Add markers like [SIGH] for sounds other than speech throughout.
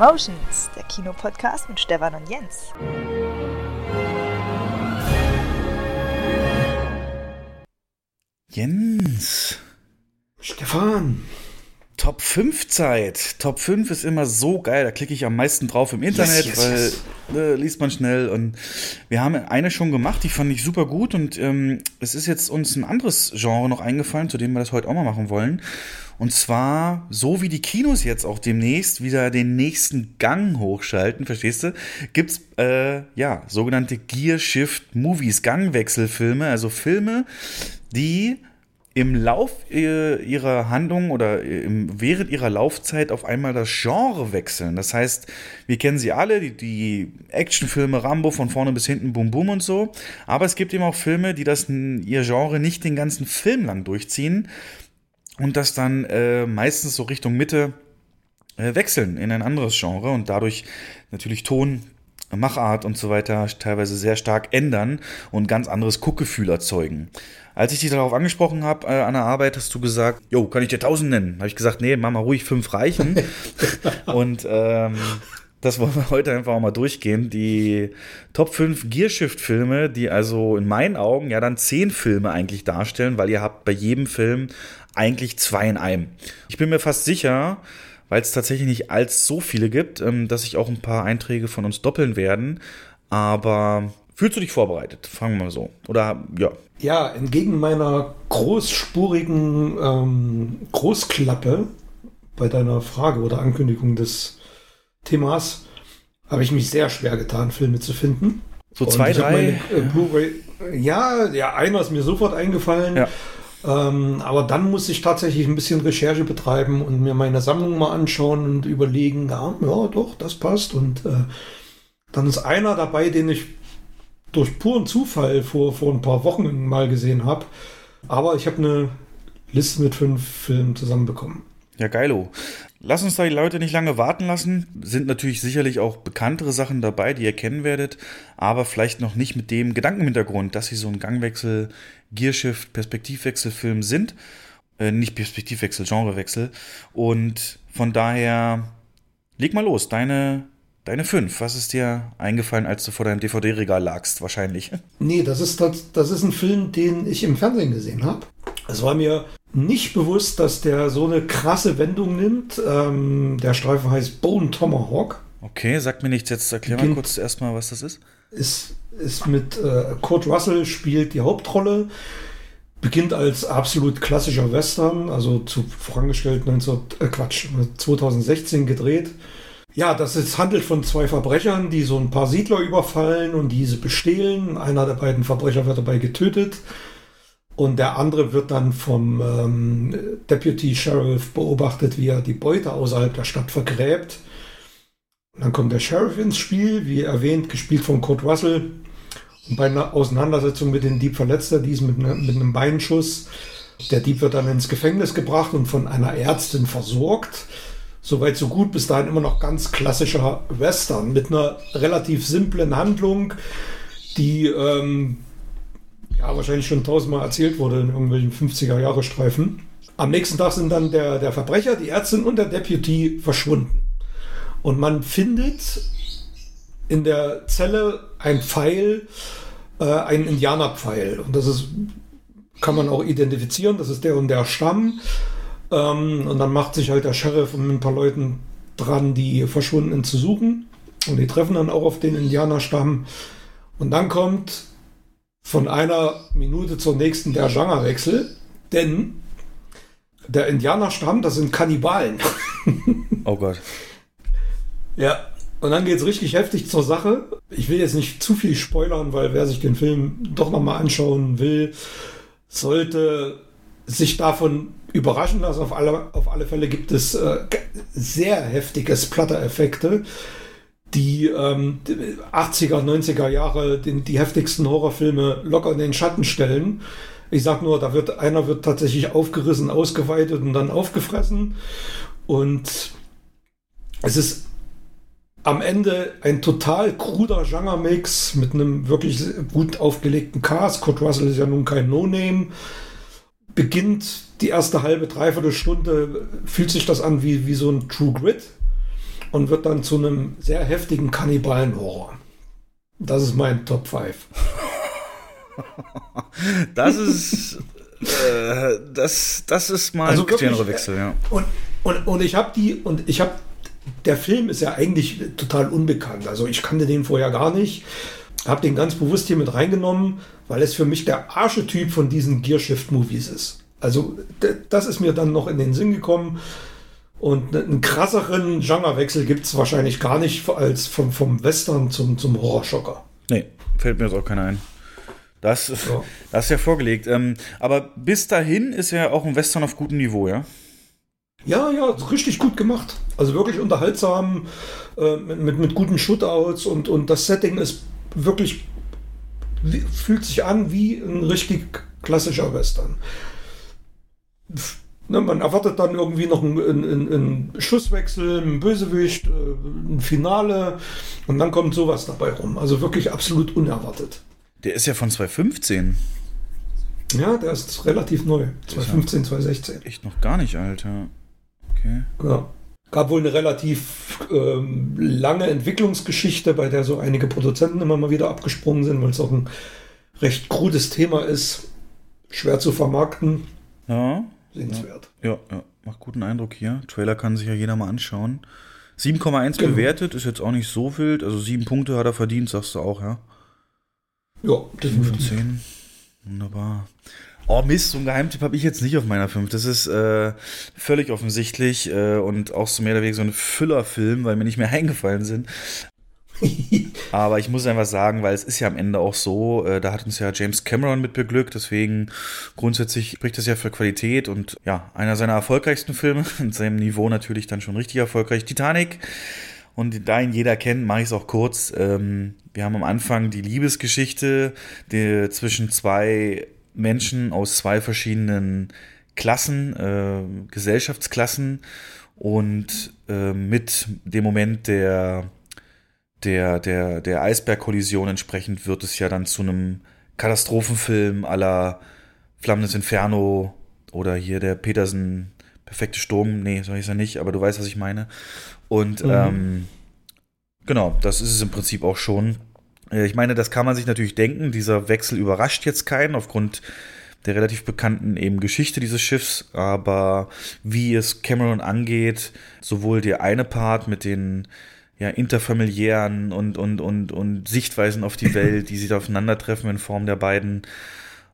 Cinemotions, der Kinopodcast mit Stefan und Jens. Jens. Stefan. Top 5 Zeit. Top 5 ist immer so geil. Da klicke ich am meisten drauf im Internet, yes, yes, weil yes. Äh, liest man schnell. Und wir haben eine schon gemacht, die fand ich super gut. Und ähm, es ist jetzt uns ein anderes Genre noch eingefallen, zu dem wir das heute auch mal machen wollen. Und zwar, so wie die Kinos jetzt auch demnächst wieder den nächsten Gang hochschalten, verstehst du, gibt's äh, ja sogenannte Gear Shift Movies, Gangwechselfilme, also Filme, die im Lauf ihrer Handlung oder im, während ihrer Laufzeit auf einmal das Genre wechseln. Das heißt, wir kennen sie alle, die, die Actionfilme Rambo von vorne bis hinten, Boom Boom und so. Aber es gibt eben auch Filme, die das ihr Genre nicht den ganzen Film lang durchziehen und das dann äh, meistens so Richtung Mitte äh, wechseln in ein anderes Genre und dadurch natürlich Ton, Machart und so weiter teilweise sehr stark ändern und ganz anderes Guckgefühl erzeugen. Als ich dich darauf angesprochen habe äh, an der Arbeit, hast du gesagt, jo, kann ich dir tausend nennen? Habe ich gesagt, nee, mach mal ruhig fünf reichen. [LAUGHS] und ähm, das wollen wir heute einfach auch mal durchgehen. Die Top 5 Gearshift-Filme, die also in meinen Augen ja dann zehn Filme eigentlich darstellen, weil ihr habt bei jedem Film eigentlich zwei in einem. Ich bin mir fast sicher, weil es tatsächlich nicht als so viele gibt, ähm, dass sich auch ein paar Einträge von uns doppeln werden. Aber Fühlst du dich vorbereitet? Fangen wir mal so. Oder ja. Ja, entgegen meiner großspurigen ähm, Großklappe bei deiner Frage oder Ankündigung des Themas habe ich mich sehr schwer getan, Filme zu finden. So zwei, drei. Meine, äh, ja, ja, einer ist mir sofort eingefallen. Ja. Ähm, aber dann muss ich tatsächlich ein bisschen Recherche betreiben und mir meine Sammlung mal anschauen und überlegen, ja, ja doch, das passt. Und äh, dann ist einer dabei, den ich durch puren Zufall vor, vor ein paar Wochen mal gesehen habe. Aber ich habe eine Liste mit fünf Filmen zusammenbekommen. Ja, geilo. Lass uns da die Leute nicht lange warten lassen. Sind natürlich sicherlich auch bekanntere Sachen dabei, die ihr kennen werdet, aber vielleicht noch nicht mit dem Gedankenhintergrund, dass sie so ein Gangwechsel, Gearshift, Perspektivwechselfilm sind. Äh, nicht Perspektivwechsel, Genrewechsel. Und von daher, leg mal los. Deine Deine fünf, was ist dir eingefallen, als du vor deinem DVD-Regal lagst, wahrscheinlich? Nee, das ist, das, das ist ein Film, den ich im Fernsehen gesehen habe. Es war mir nicht bewusst, dass der so eine krasse Wendung nimmt. Ähm, der Streifen heißt Bone Tomahawk. Okay, sag mir nichts. Jetzt erklär mal kurz erstmal, was das ist. Ist, ist mit äh, Kurt Russell spielt die Hauptrolle. Beginnt als absolut klassischer Western, also zu vorangestellt 19, äh, Quatsch, 2016 gedreht. Ja, das ist, handelt von zwei Verbrechern, die so ein paar Siedler überfallen und diese bestehlen. Einer der beiden Verbrecher wird dabei getötet. Und der andere wird dann vom ähm, Deputy Sheriff beobachtet, wie er die Beute außerhalb der Stadt vergräbt. Und dann kommt der Sheriff ins Spiel, wie erwähnt, gespielt von Kurt Russell. Und bei einer Auseinandersetzung mit dem Dieb verletzt er diesen mit, ne, mit einem Beinschuss. Der Dieb wird dann ins Gefängnis gebracht und von einer Ärztin versorgt. Soweit so gut, bis dahin immer noch ganz klassischer Western mit einer relativ simplen Handlung, die ähm, ja wahrscheinlich schon tausendmal erzählt wurde in irgendwelchen 50er-Jahre-Streifen. Am nächsten Tag sind dann der, der Verbrecher, die Ärztin und der Deputy verschwunden. Und man findet in der Zelle ein Pfeil, äh, ein Indianerpfeil. Und das ist, kann man auch identifizieren, das ist der und der Stamm. Ähm, und dann macht sich halt der Sheriff mit ein paar Leuten dran, die Verschwundenen zu suchen. Und die treffen dann auch auf den Indianerstamm. Und dann kommt von einer Minute zur nächsten der Genrewechsel, denn der Indianerstamm, das sind Kannibalen. [LAUGHS] oh Gott. Ja, und dann geht es richtig heftig zur Sache. Ich will jetzt nicht zu viel spoilern, weil wer sich den Film doch nochmal anschauen will, sollte sich davon überraschen lassen. Auf alle, auf alle Fälle gibt es äh, sehr heftige Splatter-Effekte, die ähm, 80er, 90er Jahre den, die heftigsten Horrorfilme locker in den Schatten stellen. Ich sag nur, da wird einer wird tatsächlich aufgerissen, ausgeweitet und dann aufgefressen. Und es ist am Ende ein total kruder Genre-Mix mit einem wirklich gut aufgelegten Cast. Kurt Russell ist ja nun kein No-Name beginnt die erste halbe, dreiviertel Stunde, fühlt sich das an wie, wie so ein True Grit. Und wird dann zu einem sehr heftigen Kannibalen-Horror. Das ist mein Top 5. [LAUGHS] das ist. Äh, das, das ist mal Also ein Genrewechsel, ja. Und, und, und ich habe die, und ich habe, der Film ist ja eigentlich total unbekannt. Also ich kannte den vorher gar nicht. Habe den ganz bewusst hier mit reingenommen, weil es für mich der Archetyp von diesen Gearshift-Movies ist. Also das ist mir dann noch in den Sinn gekommen. Und einen krasseren Genrewechsel gibt es wahrscheinlich gar nicht als vom, vom Western zum, zum Horrorschocker. Nee, fällt mir jetzt auch keiner ein. Das, ist- Ja. [LAUGHS] das ist ja vorgelegt. Ähm, aber bis dahin ist ja auch ein Western auf gutem Niveau, ja? Ja, ja, richtig gut gemacht. Also wirklich unterhaltsam, äh, mit, mit, guten Shootouts und, und das Setting ist wirklich, wie, fühlt sich an wie ein richtig klassischer Western. Ne, man erwartet dann irgendwie noch einen, einen, einen Schusswechsel, einen Bösewicht, äh, ein Finale und dann kommt sowas dabei rum. Also wirklich absolut unerwartet. Der ist ja von 2015. Ja, der ist relativ neu. 2015, 2016. Echt noch gar nicht, Alter. Okay. Ja. Gab wohl eine relativ ähm, lange Entwicklungsgeschichte, bei der so einige Produzenten immer mal wieder abgesprungen sind, weil es auch ein recht krudes Thema ist. Schwer zu vermarkten. Ja, Sehenswert. ja, ja. Macht guten Eindruck hier. Trailer kann sich ja jeder mal anschauen. 7,1 Genau. bewertet, ist jetzt auch nicht so wild. Also sieben Punkte hat er verdient, sagst du auch, ja? Ja, 7 von definitiv. 10. Wunderbar. Oh Mist, so ein Geheimtipp habe ich jetzt nicht auf meiner 5. Das ist äh, völlig offensichtlich äh, und auch so mehr oder weniger so ein Füllerfilm, weil mir nicht mehr [LAUGHS] eingefallen sind. [LAUGHS] Aber ich muss einfach sagen, weil es ist ja am Ende auch so, äh, da hat uns ja James Cameron mit beglückt, deswegen grundsätzlich spricht das ja für Qualität und ja, einer seiner erfolgreichsten Filme, [LAUGHS] in seinem Niveau natürlich dann schon richtig erfolgreich, Titanic. Und da ihn jeder kennt, mache ich es auch kurz. Ähm, wir haben am Anfang die Liebesgeschichte die, zwischen zwei Menschen aus zwei verschiedenen Klassen, äh, Gesellschaftsklassen und äh, mit dem Moment der der, der, der Eisbergkollision entsprechend wird es ja dann zu einem Katastrophenfilm aller Flammendes Inferno oder hier der Petersen Perfekte Sturm. Nee, so hieß er nicht, aber du weißt, was ich meine. Und Mhm. ähm, genau, das ist es im Prinzip auch schon. Äh, Ich meine, das kann man sich natürlich denken. Dieser Wechsel überrascht jetzt keinen aufgrund der relativ bekannten eben Geschichte dieses Schiffs, aber wie es Cameron angeht, sowohl der eine Part mit den ja, interfamiliären und, und, und, und Sichtweisen auf die [LAUGHS] Welt, die sich da aufeinandertreffen in Form der beiden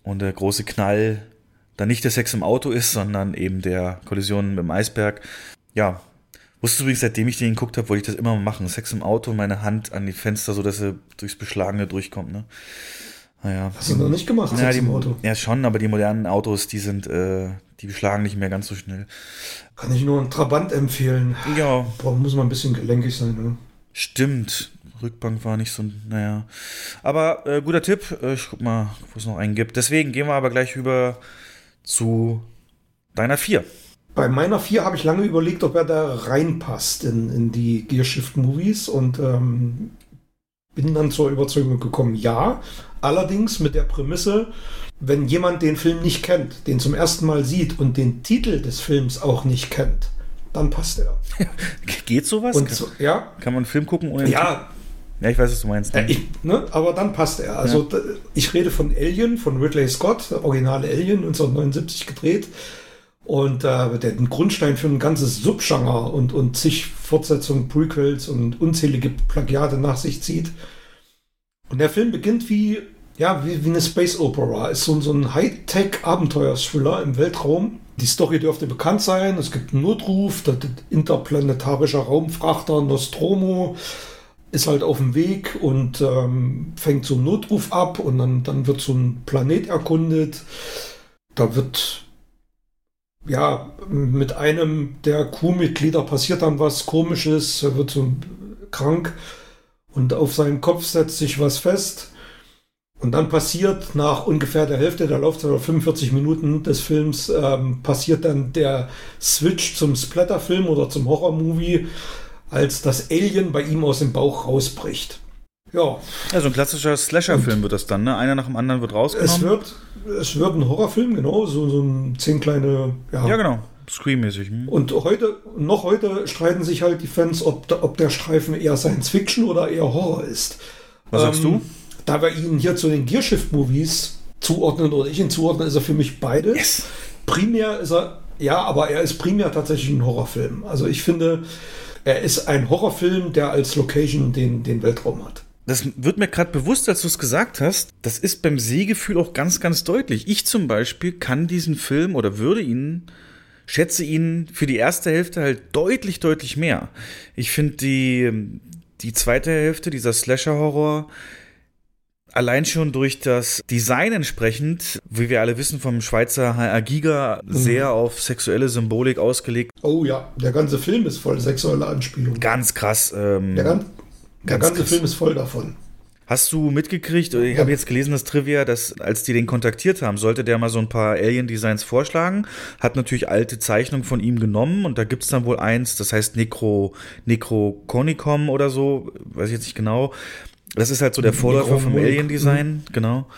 und der große Knall dann nicht der Sex im Auto ist, sondern eben der Kollision mit dem Eisberg. Ja, wusstest du übrigens, seitdem ich den geguckt habe, wollte ich das immer machen. Sex im Auto, meine Hand an die Fenster, so dass er durchs Beschlagene durchkommt, ne? Naja. Hast du noch nicht gemacht, Ja, Sex die, im Auto? ja, schon, aber die modernen Autos, die sind, äh, die beschlagen nicht mehr ganz so schnell. Kann ich nur einen Trabant empfehlen. Ja, Boah, muss man ein bisschen gelenkig sein. Ne? Stimmt. Rückbank war nicht so, naja. Aber äh, guter Tipp. Äh, ich guck mal, wo es noch einen gibt. Deswegen gehen wir aber gleich über zu deiner 4. Bei meiner 4 habe ich lange überlegt, ob er da reinpasst in, in die Gearshift-Movies und ähm, bin dann zur Überzeugung gekommen, ja. Allerdings mit der Prämisse, wenn jemand den Film nicht kennt, den zum ersten Mal sieht und den Titel des Films auch nicht kennt, dann passt er. Geht sowas? Und kann, so, ja, kann man einen Film gucken ohne ja, Ja, ich weiß, was du meinst. äh, ich, ne, aber dann passt er. Also d- ich rede von Alien, von Ridley Scott, der originale Alien, 1979 gedreht. Und äh, der Grundstein für ein ganzes Subgenre und, und zig Fortsetzungen, Prequels und unzählige Plagiate nach sich zieht. Und der Film beginnt wie, ja, wie, wie eine Space Opera. Ist so, so ein Hightech-Abenteuer-Thriller im Weltraum. Die Story dürfte bekannt sein. Es gibt einen Notruf, der, der interplanetarischer Raumfrachter Nostromo ist halt auf dem Weg und ähm, fängt so einen Notruf ab und dann, dann wird so ein Planet erkundet. Da wird ja mit einem der Crewmitglieder passiert dann was Komisches, er wird so krank und auf seinem Kopf setzt sich was fest. Und dann passiert nach ungefähr der Hälfte der Laufzeit oder 45 Minuten des Films ähm, passiert dann der Switch zum Splatterfilm oder zum Horrormovie, als das Alien bei ihm aus dem Bauch rausbricht. Ja, Ja, so ein klassischer Slasher-Film wird das dann, ne? Einer nach dem anderen wird es rausgenommen. wird, es wird ein Horrorfilm, genau, so, so ein zehn kleine ja, ja, genau. Scream-mäßig. Hm? Und heute, noch heute streiten sich halt die Fans, ob, ob der Streifen eher Science Fiction oder eher Horror ist. Was sagst Ähm, du? Da wir ihn hier zu den Gearshift-Movies zuordnen oder ich ihn zuordne, ist er für mich beides. Yes. Primär ist er, ja, aber er ist primär tatsächlich ein Horrorfilm. Also ich finde, er ist ein Horrorfilm, der als Location den, den Weltraum hat. Das wird mir gerade bewusst, als du es gesagt hast. Das ist beim Sehgefühl auch ganz, ganz deutlich. Ich zum Beispiel kann diesen Film oder würde ihn, schätze ihn für die erste Hälfte halt deutlich, deutlich mehr. Ich finde die, die zweite Hälfte, dieser Slasher-Horror, allein schon durch das Design entsprechend, wie wir alle wissen vom Schweizer HR Giga, sehr auf sexuelle Symbolik ausgelegt. Oh ja, der ganze Film ist voll sexuelle Anspielung. Ganz krass. Ähm, Der, gan der Ganz ganze krass. Film ist voll davon. Hast du mitgekriegt, ich habe jetzt gelesen, das Trivia, dass als die den kontaktiert haben, sollte der mal so ein paar Alien-Designs vorschlagen, hat natürlich alte Zeichnungen von ihm genommen und da gibt's dann wohl eins, das heißt Necro, Necroconicom oder so, weiß ich jetzt nicht genau. Das ist halt so der Vorläufer vom. Alien-Design, genau.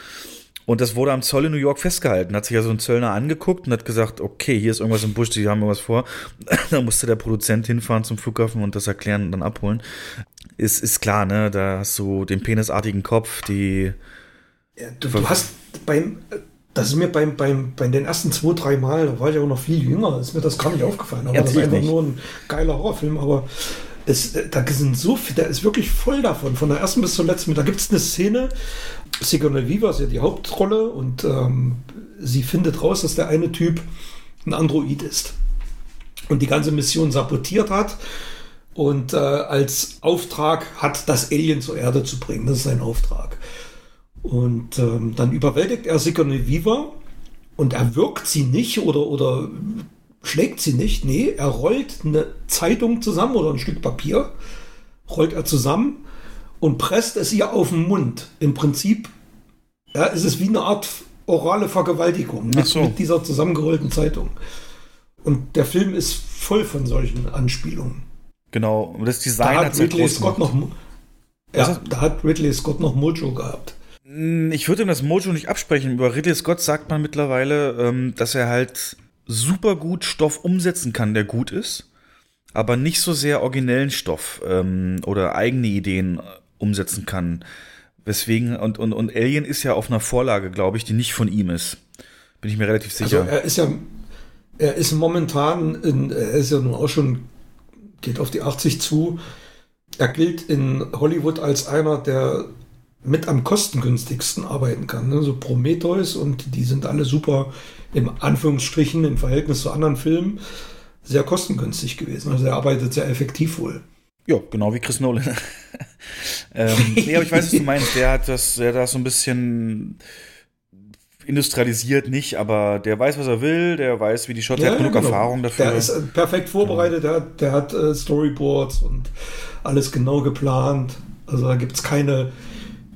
Und das wurde am Zoll in New York festgehalten. Hat sich also ein Zöllner angeguckt und hat gesagt, okay, hier ist irgendwas im Busch, die haben irgendwas vor. [LAUGHS] da musste der Produzent hinfahren zum Flughafen und das erklären und dann abholen. Ist, ist klar, ne? Da hast du den penisartigen Kopf, die. Ja, du, du hast beim, das ist mir beim, beim, bei den ersten zwei, drei Mal, da war ich auch noch viel jünger, ist mir das gar nicht aufgefallen. Aber das ist einfach nicht. nur ein geiler Horrorfilm, aber es, da sind so viel, der ist wirklich voll davon, von der ersten bis zur letzten. Da gibt es eine Szene, Sigourney Weaver ist ja die Hauptrolle und ähm, sie findet raus, dass der eine Typ ein Android ist und die ganze Mission sabotiert hat und äh, als Auftrag hat, das Alien zur Erde zu bringen. Das ist sein Auftrag. Und ähm, dann überwältigt er Sigourney Weaver und er wirkt sie nicht oder, oder schlägt sie nicht. Nee, er rollt eine Zeitung zusammen oder ein Stück Papier, rollt er zusammen und presst es ihr auf den Mund. Im Prinzip ja, ist es wie eine Art orale Vergewaltigung mit, so. mit dieser zusammengerollten Zeitung. Und der Film ist voll von solchen Anspielungen. Genau, und das Da Design hat hat's halt Ridley Scott gemacht. noch, ja, da hat Ridley Scott noch Mojo gehabt. Mm, Ich würde ihm das Mojo nicht absprechen. Über Ridley Scott sagt man mittlerweile, ähm, dass er halt super gut Stoff umsetzen kann, der gut ist, aber nicht so sehr originellen Stoff ähm, oder eigene Ideen äh, umsetzen kann. Weswegen, und, und, und Alien ist ja auf einer Vorlage, glaube ich, die nicht von ihm ist. Bin ich mir relativ sicher. Also er ist ja, er ist momentan, in, er ist ja nun auch schon, geht auf die 80 zu. Er gilt in Hollywood als einer, der mit am kostengünstigsten arbeiten kann. Ne? So Prometheus und die sind alle super im Anführungsstrichen im Verhältnis zu anderen Filmen sehr kostengünstig gewesen. Also er arbeitet sehr effektiv wohl. Ja, genau wie Chris Nolan. [LAUGHS] ähm, nee, aber ich weiß, was du meinst. Der hat das, der hat das so ein bisschen industrialisiert nicht, aber der weiß, was er will, der weiß, wie die Shot, der hat genug genau. Erfahrung dafür. Der ist äh, perfekt vorbereitet, der hat, der hat äh, Storyboards und alles genau geplant. Also da gibt es keine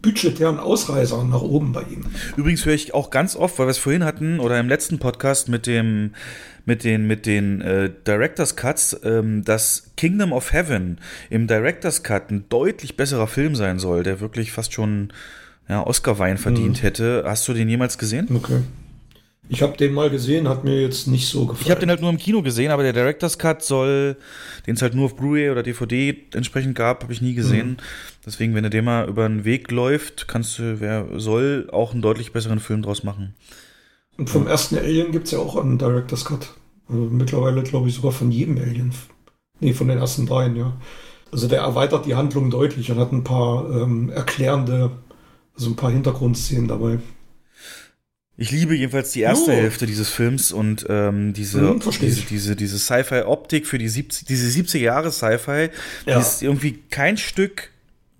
budgetären Ausreißer nach oben bei ihm. Übrigens höre ich auch ganz oft, weil wir es vorhin hatten oder im letzten Podcast mit dem mit den mit den äh, Directors Cuts, ähm, dass Kingdom of Heaven im Directors Cut ein deutlich besserer Film sein soll, der wirklich fast schon ja, Oscar-Wein verdient Mhm. hätte. Hast du den jemals gesehen? Okay. Ich habe den mal gesehen, hat mir jetzt nicht so gefallen. Ich habe den halt nur im Kino gesehen, aber der Director's Cut soll, den es halt nur auf Blu-ray oder DVD entsprechend gab, habe ich nie gesehen. Deswegen, wenn er dem mal über den Weg läuft, kannst du, wer soll, auch einen deutlich besseren Film draus machen. Und vom ersten Alien gibt es ja auch einen Director's Cut. Also mittlerweile, glaube ich, sogar von jedem Alien. Nee, von den ersten dreien, ja. Also der erweitert die Handlung deutlich und hat ein paar ähm, erklärende, also ein paar Hintergrundszenen dabei. Ich liebe jedenfalls die erste Jo. Hälfte dieses Films und ähm, diese, versteh diese, diese, diese Sci-Fi-Optik für die 70, diese 70er Jahre Sci-Fi, Ja. die ist irgendwie kein Stück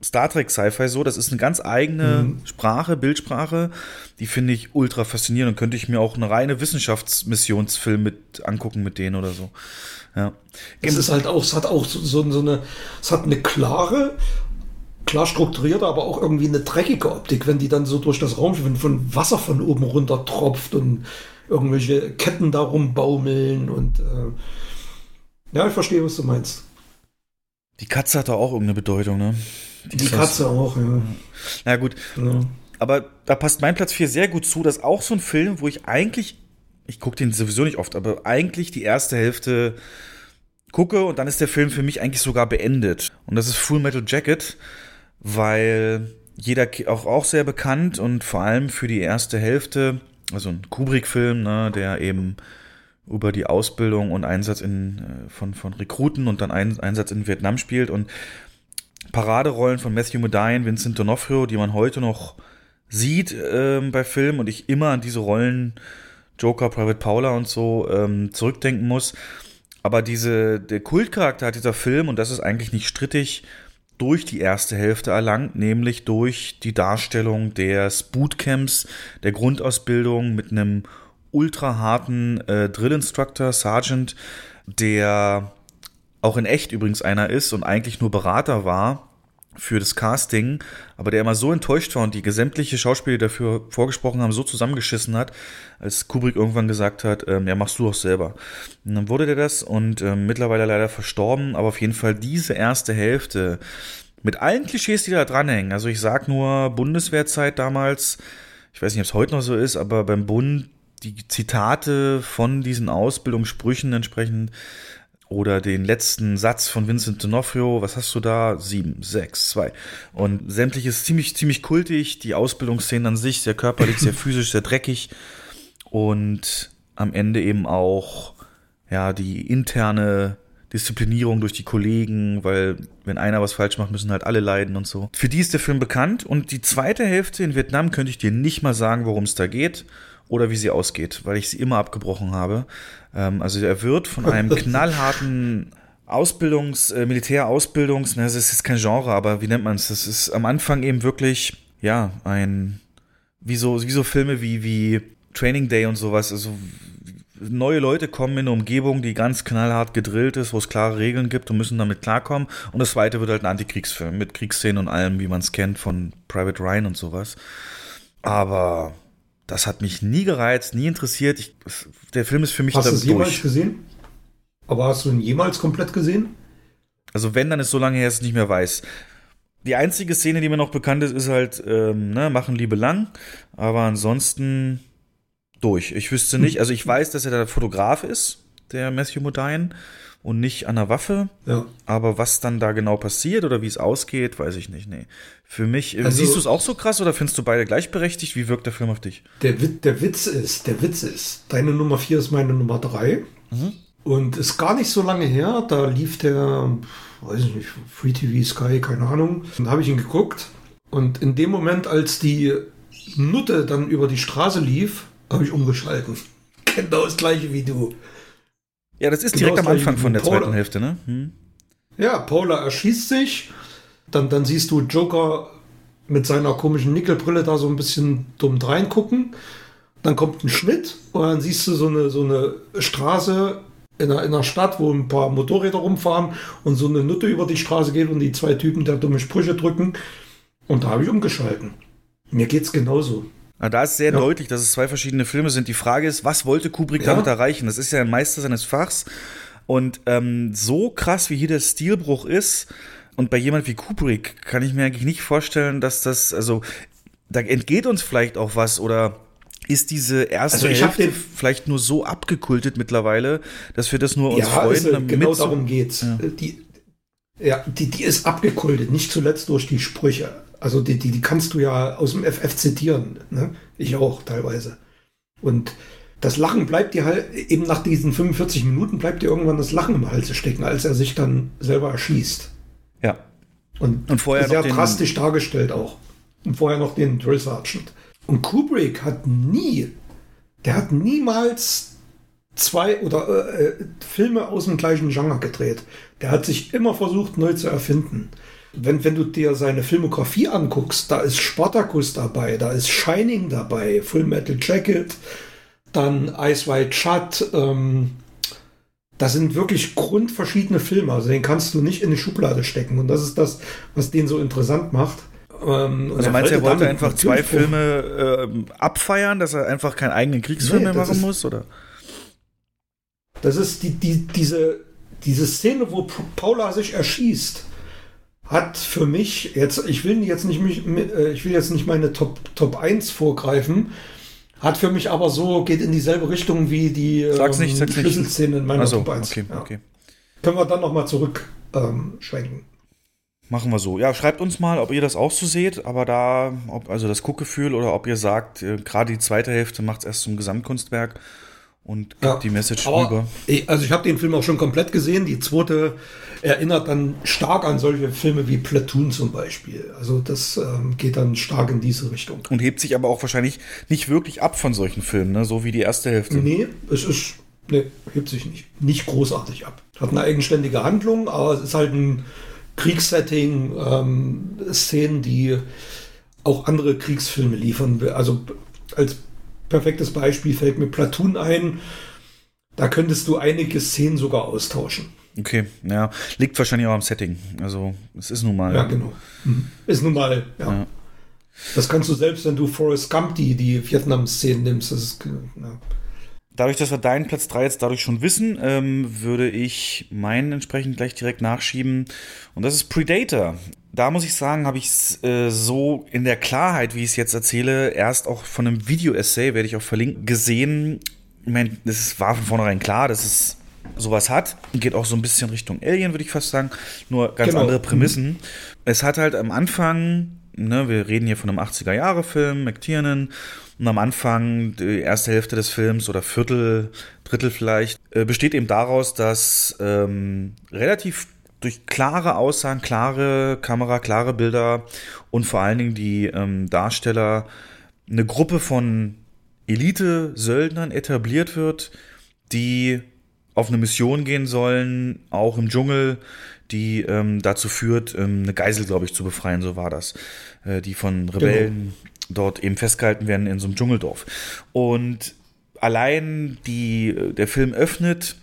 Star Trek Sci-Fi so, das ist eine ganz eigene Mhm. Sprache, Bildsprache, die finde ich ultra faszinierend und könnte ich mir auch eine reine Wissenschaftsmissionsfilm mit angucken mit denen oder so. Ja. Es ist halt auch, es hat auch so, so, so eine, es hat eine klare, klar strukturierte, aber auch irgendwie eine dreckige Optik, wenn die dann so durch das Raumschiff, wenn von Wasser von oben runter tropft und irgendwelche Ketten da rumbaumeln und äh, ja, ich verstehe, was du meinst. Die Katze hat da auch irgendeine Bedeutung, ne? Die ist- Katze auch, ja. Na gut, ja. aber da passt mein Platz 4 sehr gut zu. Das ist auch so ein Film, wo ich eigentlich ich gucke den sowieso nicht oft, aber eigentlich die erste Hälfte gucke und dann ist der Film für mich eigentlich sogar beendet. Und das ist Full Metal Jacket, weil jeder auch, auch sehr bekannt und vor allem für die erste Hälfte, also ein Kubrick-Film, ne, der eben über die Ausbildung und Einsatz in, äh, von, von Rekruten und dann ein, Einsatz in Vietnam spielt und Paraderollen von Matthew Modine, Vincent D'Onofrio, die man heute noch sieht ähm, bei Filmen und ich immer an diese Rollen Joker, Private Paula und so ähm, zurückdenken muss. Aber diese, der Kultcharakter hat dieser Film, und das ist eigentlich nicht strittig, durch die erste Hälfte erlangt, nämlich durch die Darstellung des Bootcamps, der Grundausbildung mit einem ultra harten äh, Drill Instructor, Sergeant, der auch in echt übrigens einer ist und eigentlich nur Berater war für das Casting, aber der immer so enttäuscht war und die gesämtliche Schauspieler, dafür vorgesprochen haben, so zusammengeschissen hat, als Kubrick irgendwann gesagt hat, ähm, ja, machst du doch selber. Und dann wurde der das und ähm, mittlerweile leider verstorben, aber auf jeden Fall diese erste Hälfte mit allen Klischees, die da dranhängen. Also ich sag nur Bundeswehrzeit damals, ich weiß nicht, ob es heute noch so ist, aber beim Bund die Zitate von diesen Ausbildungssprüchen entsprechend oder den letzten Satz von Vincent D'Onofrio, was hast du da? Sieben, sechs, zwei. Und sämtliches ziemlich, ziemlich kultig, die Ausbildungsszenen an sich, sehr körperlich, sehr physisch, sehr dreckig. Und am Ende eben auch, ja, die interne Disziplinierung durch die Kollegen, weil wenn einer was falsch macht, müssen halt alle leiden und so. Für die ist der Film bekannt und die zweite Hälfte in Vietnam könnte ich dir nicht mal sagen, worum es da geht oder wie sie ausgeht, weil ich sie immer abgebrochen habe. Ähm, also er wird von einem [LAUGHS] knallharten Ausbildungs-, äh, Militärausbildungs-, ne, das ist jetzt kein Genre, aber wie nennt man es? Das ist am Anfang eben wirklich, ja, ein, wie so, wie so Filme wie, wie Training Day und sowas, also neue Leute kommen in eine Umgebung, die ganz knallhart gedrillt ist, wo es klare Regeln gibt und müssen damit klarkommen. Und das zweite wird halt ein Antikriegsfilm mit Kriegsszenen und allem, wie man es kennt von Private Ryan und sowas. Aber das hat mich nie gereizt, nie interessiert. Ich, der Film ist für mich Hast du es jemals gesehen? Aber hast du ihn jemals komplett gesehen? Also wenn, dann ist so lange her, dass ich nicht mehr weiß. Die einzige Szene, die mir noch bekannt ist, ist halt, ähm, ne, machen Liebe lang. Aber ansonsten durch. Ich wüsste nicht, also ich weiß, dass er der Fotograf ist, der Matthew Modine, und nicht an der Waffe. Ja. Aber was dann da genau passiert oder wie es ausgeht, weiß ich nicht. Nee. Für mich, äh, also, siehst du es auch so krass oder findest du beide gleichberechtigt? Wie wirkt der Film auf dich? Der, der Witz ist, der Witz ist, deine Nummer 4 ist meine Nummer 3. Mhm. Und ist gar nicht so lange her, da lief der, weiß ich nicht, Free TV Sky, keine Ahnung. Dann habe ich ihn geguckt. Und in dem Moment, als die Nutte dann über die Straße lief, habe ich umgeschalten. [LAUGHS] Genau das gleiche wie du. Ja, das ist direkt am Anfang von der Paula. zweiten Hälfte, ne? Hm. Ja, Paula erschießt sich. Dann, dann siehst du Joker mit seiner komischen Nickelbrille da so ein bisschen dumm reingucken. Dann kommt ein Schnitt und dann siehst du so eine, so eine Straße in einer, in einer Stadt, wo ein paar Motorräder rumfahren und so eine Nutte über die Straße geht und die zwei Typen da dumme Sprüche drücken. Und da habe ich umgeschalten. Mir geht's genauso. Da ist sehr ja. deutlich, dass es zwei verschiedene Filme sind. Die Frage ist, was wollte Kubrick ja. damit erreichen? Das ist ja ein Meister seines Fachs. Und ähm, so krass wie hier der Stilbruch ist, und bei jemand wie Kubrick kann ich mir eigentlich nicht vorstellen, dass das, also, da entgeht uns vielleicht auch was oder ist diese erste also Hälfte vielleicht nur so abgekultet mittlerweile, dass wir das nur uns ja, freuen. Also, genau darum geht's. Ja. Die, ja, die, die ist abgekultet, nicht zuletzt durch die Sprüche. Also die, die, die kannst du ja aus dem FF zitieren. Ne? Ich auch teilweise. Und das Lachen bleibt dir halt, eben nach diesen 45 Minuten bleibt dir irgendwann das Lachen im Halse stecken, als er sich dann selber erschießt. Ja. Und, und vorher sehr drastisch dargestellt auch. Und vorher noch den Drill Sergeant. Und Kubrick hat nie, der hat niemals zwei oder äh, äh Filme aus dem gleichen Genre gedreht. Der hat sich immer versucht, neu zu erfinden wenn, wenn du dir seine Filmografie anguckst, da ist Spartacus dabei, da ist Shining dabei, Full Metal Jacket, dann Ice White Shut, ähm, das sind wirklich grundverschiedene Filme. Also den kannst du nicht in die Schublade stecken. Und das ist das, was den so interessant macht. Ähm, also meinst du, er wollte einfach zwei Filme äh, abfeiern, dass er einfach keinen eigenen Kriegsfilm nee, mehr machen ist, muss, oder? Das ist die, die, diese, diese Szene, wo Paula sich erschießt hat für mich jetzt, ich will jetzt nicht mich, äh, ich will jetzt nicht meine Top, Top 1 vorgreifen, Hat für mich aber so, geht in dieselbe Richtung wie die sag's nicht, sag's Schlüsselszene in meiner also, Top 1. Okay, ja. okay. Können wir dann nochmal zurück ähm, schwenken. Machen wir so. Ja, schreibt uns mal, ob ihr das auch so seht, aber da, ob, also das Guckgefühl oder ob ihr sagt, äh, gerade die zweite Hälfte macht es erst zum Gesamtkunstwerk und gibt Ja, die Message rüber. Also ich habe den Film auch schon komplett gesehen. Die zweite erinnert dann stark an solche Filme wie Platoon zum Beispiel. Also das ähm, geht dann stark in diese Richtung. Und hebt sich aber auch wahrscheinlich nicht wirklich ab von solchen Filmen, ne? so wie die erste Hälfte. Nee, es ist, nee, hebt sich nicht. Nicht großartig ab. Hat eine eigenständige Handlung, aber es ist halt ein Kriegssetting, ähm, Szenen, die auch andere Kriegsfilme liefern. Also als perfektes Beispiel fällt mir Platoon ein. Da könntest du einige Szenen sogar austauschen. Okay, ja. Liegt wahrscheinlich auch am Setting. Also, es ist nun mal. Ja, genau. Mhm. Ist nun mal, ja. Ja. Das kannst du selbst, wenn du Forrest Gump die, die Vietnam-Szenen nimmst. Ist, ja. Dadurch, dass wir deinen Platz 3 jetzt dadurch schon wissen, ähm, würde ich meinen entsprechend gleich direkt nachschieben. Und das ist Predator. Da muss ich sagen, habe ich es äh, so in der Klarheit, wie ich es jetzt erzähle, erst auch von einem Video-Essay, werde ich auch verlinken, gesehen. Ich meine, das war von vornherein klar, dass es sowas hat. Geht auch so ein bisschen Richtung Alien, würde ich fast sagen. Nur ganz Genau. andere Prämissen. Es hat halt am Anfang, ne, wir reden hier von einem 80er-Jahre-Film, McTiernan, und am Anfang, die erste Hälfte des Films oder Viertel, Drittel vielleicht, äh, besteht eben daraus, dass ähm, relativ durch klare Aussagen, klare Kamera, klare Bilder und vor allen Dingen die ähm, Darsteller eine Gruppe von Elite-Söldnern etabliert wird, die auf eine Mission gehen sollen, auch im Dschungel, die ähm, dazu führt, ähm, eine Geisel, glaube ich, zu befreien, so war das, äh, die von Rebellen dort eben festgehalten werden in so einem Dschungeldorf. Und allein die, der Film öffnet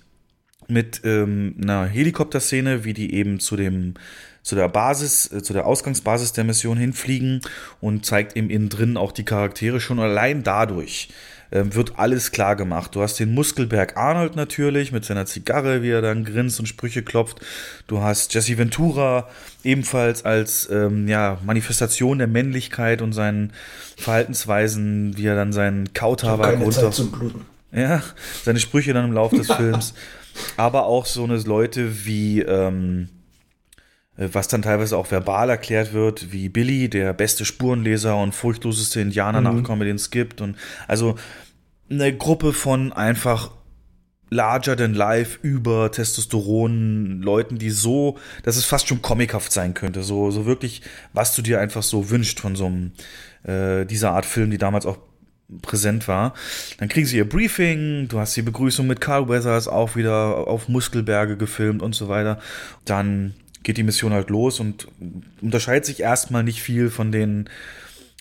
mit ähm, einer Helikopterszene, wie die eben zu dem zu der Basis, äh, zu der Ausgangsbasis der Mission hinfliegen und zeigt eben innen drin auch die Charaktere schon allein dadurch ähm, wird alles klar gemacht. Du hast den Muskelberg Arnold natürlich mit seiner Zigarre, wie er dann grinst und Sprüche klopft. Du hast Jesse Ventura ebenfalls als ähm, ja, Manifestation der Männlichkeit und seinen Verhaltensweisen, wie er dann seinen Kautabak runter Zeit zum Bluten. ja, seine Sprüche dann im Laufe des [LAUGHS] Films. Aber auch so eine Leute wie, ähm, äh, was dann teilweise auch verbal erklärt wird, wie Billy, der beste Spurenleser und furchtloseste Indianer-Nachkomme, den es gibt. Und also eine Gruppe von einfach larger than life über Testosteron Leuten, die so, dass es fast schon comichaft sein könnte, so so wirklich, was du dir einfach so wünscht von so einem äh, dieser Art Film, die damals auch präsent war. Dann kriegen sie ihr Briefing, du hast die Begrüßung mit Carl Weathers auch wieder auf Muskelberge gefilmt und so weiter. Dann geht die Mission halt los und unterscheidet sich erstmal nicht viel von den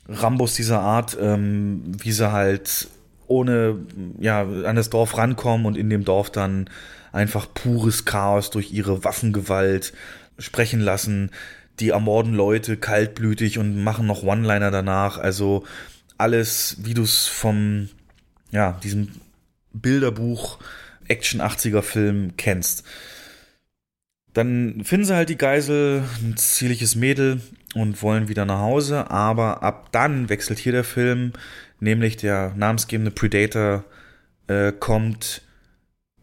Rambos dieser Art, ähm, wie sie halt ohne ja an das Dorf rankommen und in dem Dorf dann einfach pures Chaos durch ihre Waffengewalt sprechen lassen. Die ermorden Leute kaltblütig und machen noch One-Liner danach. Also alles, wie du es vom ja diesem Bilderbuch Action 80er Film kennst. Dann finden sie halt die Geisel, ein zierliches Mädel und wollen wieder nach Hause, aber ab dann wechselt hier der Film, nämlich der namensgebende Predator äh, kommt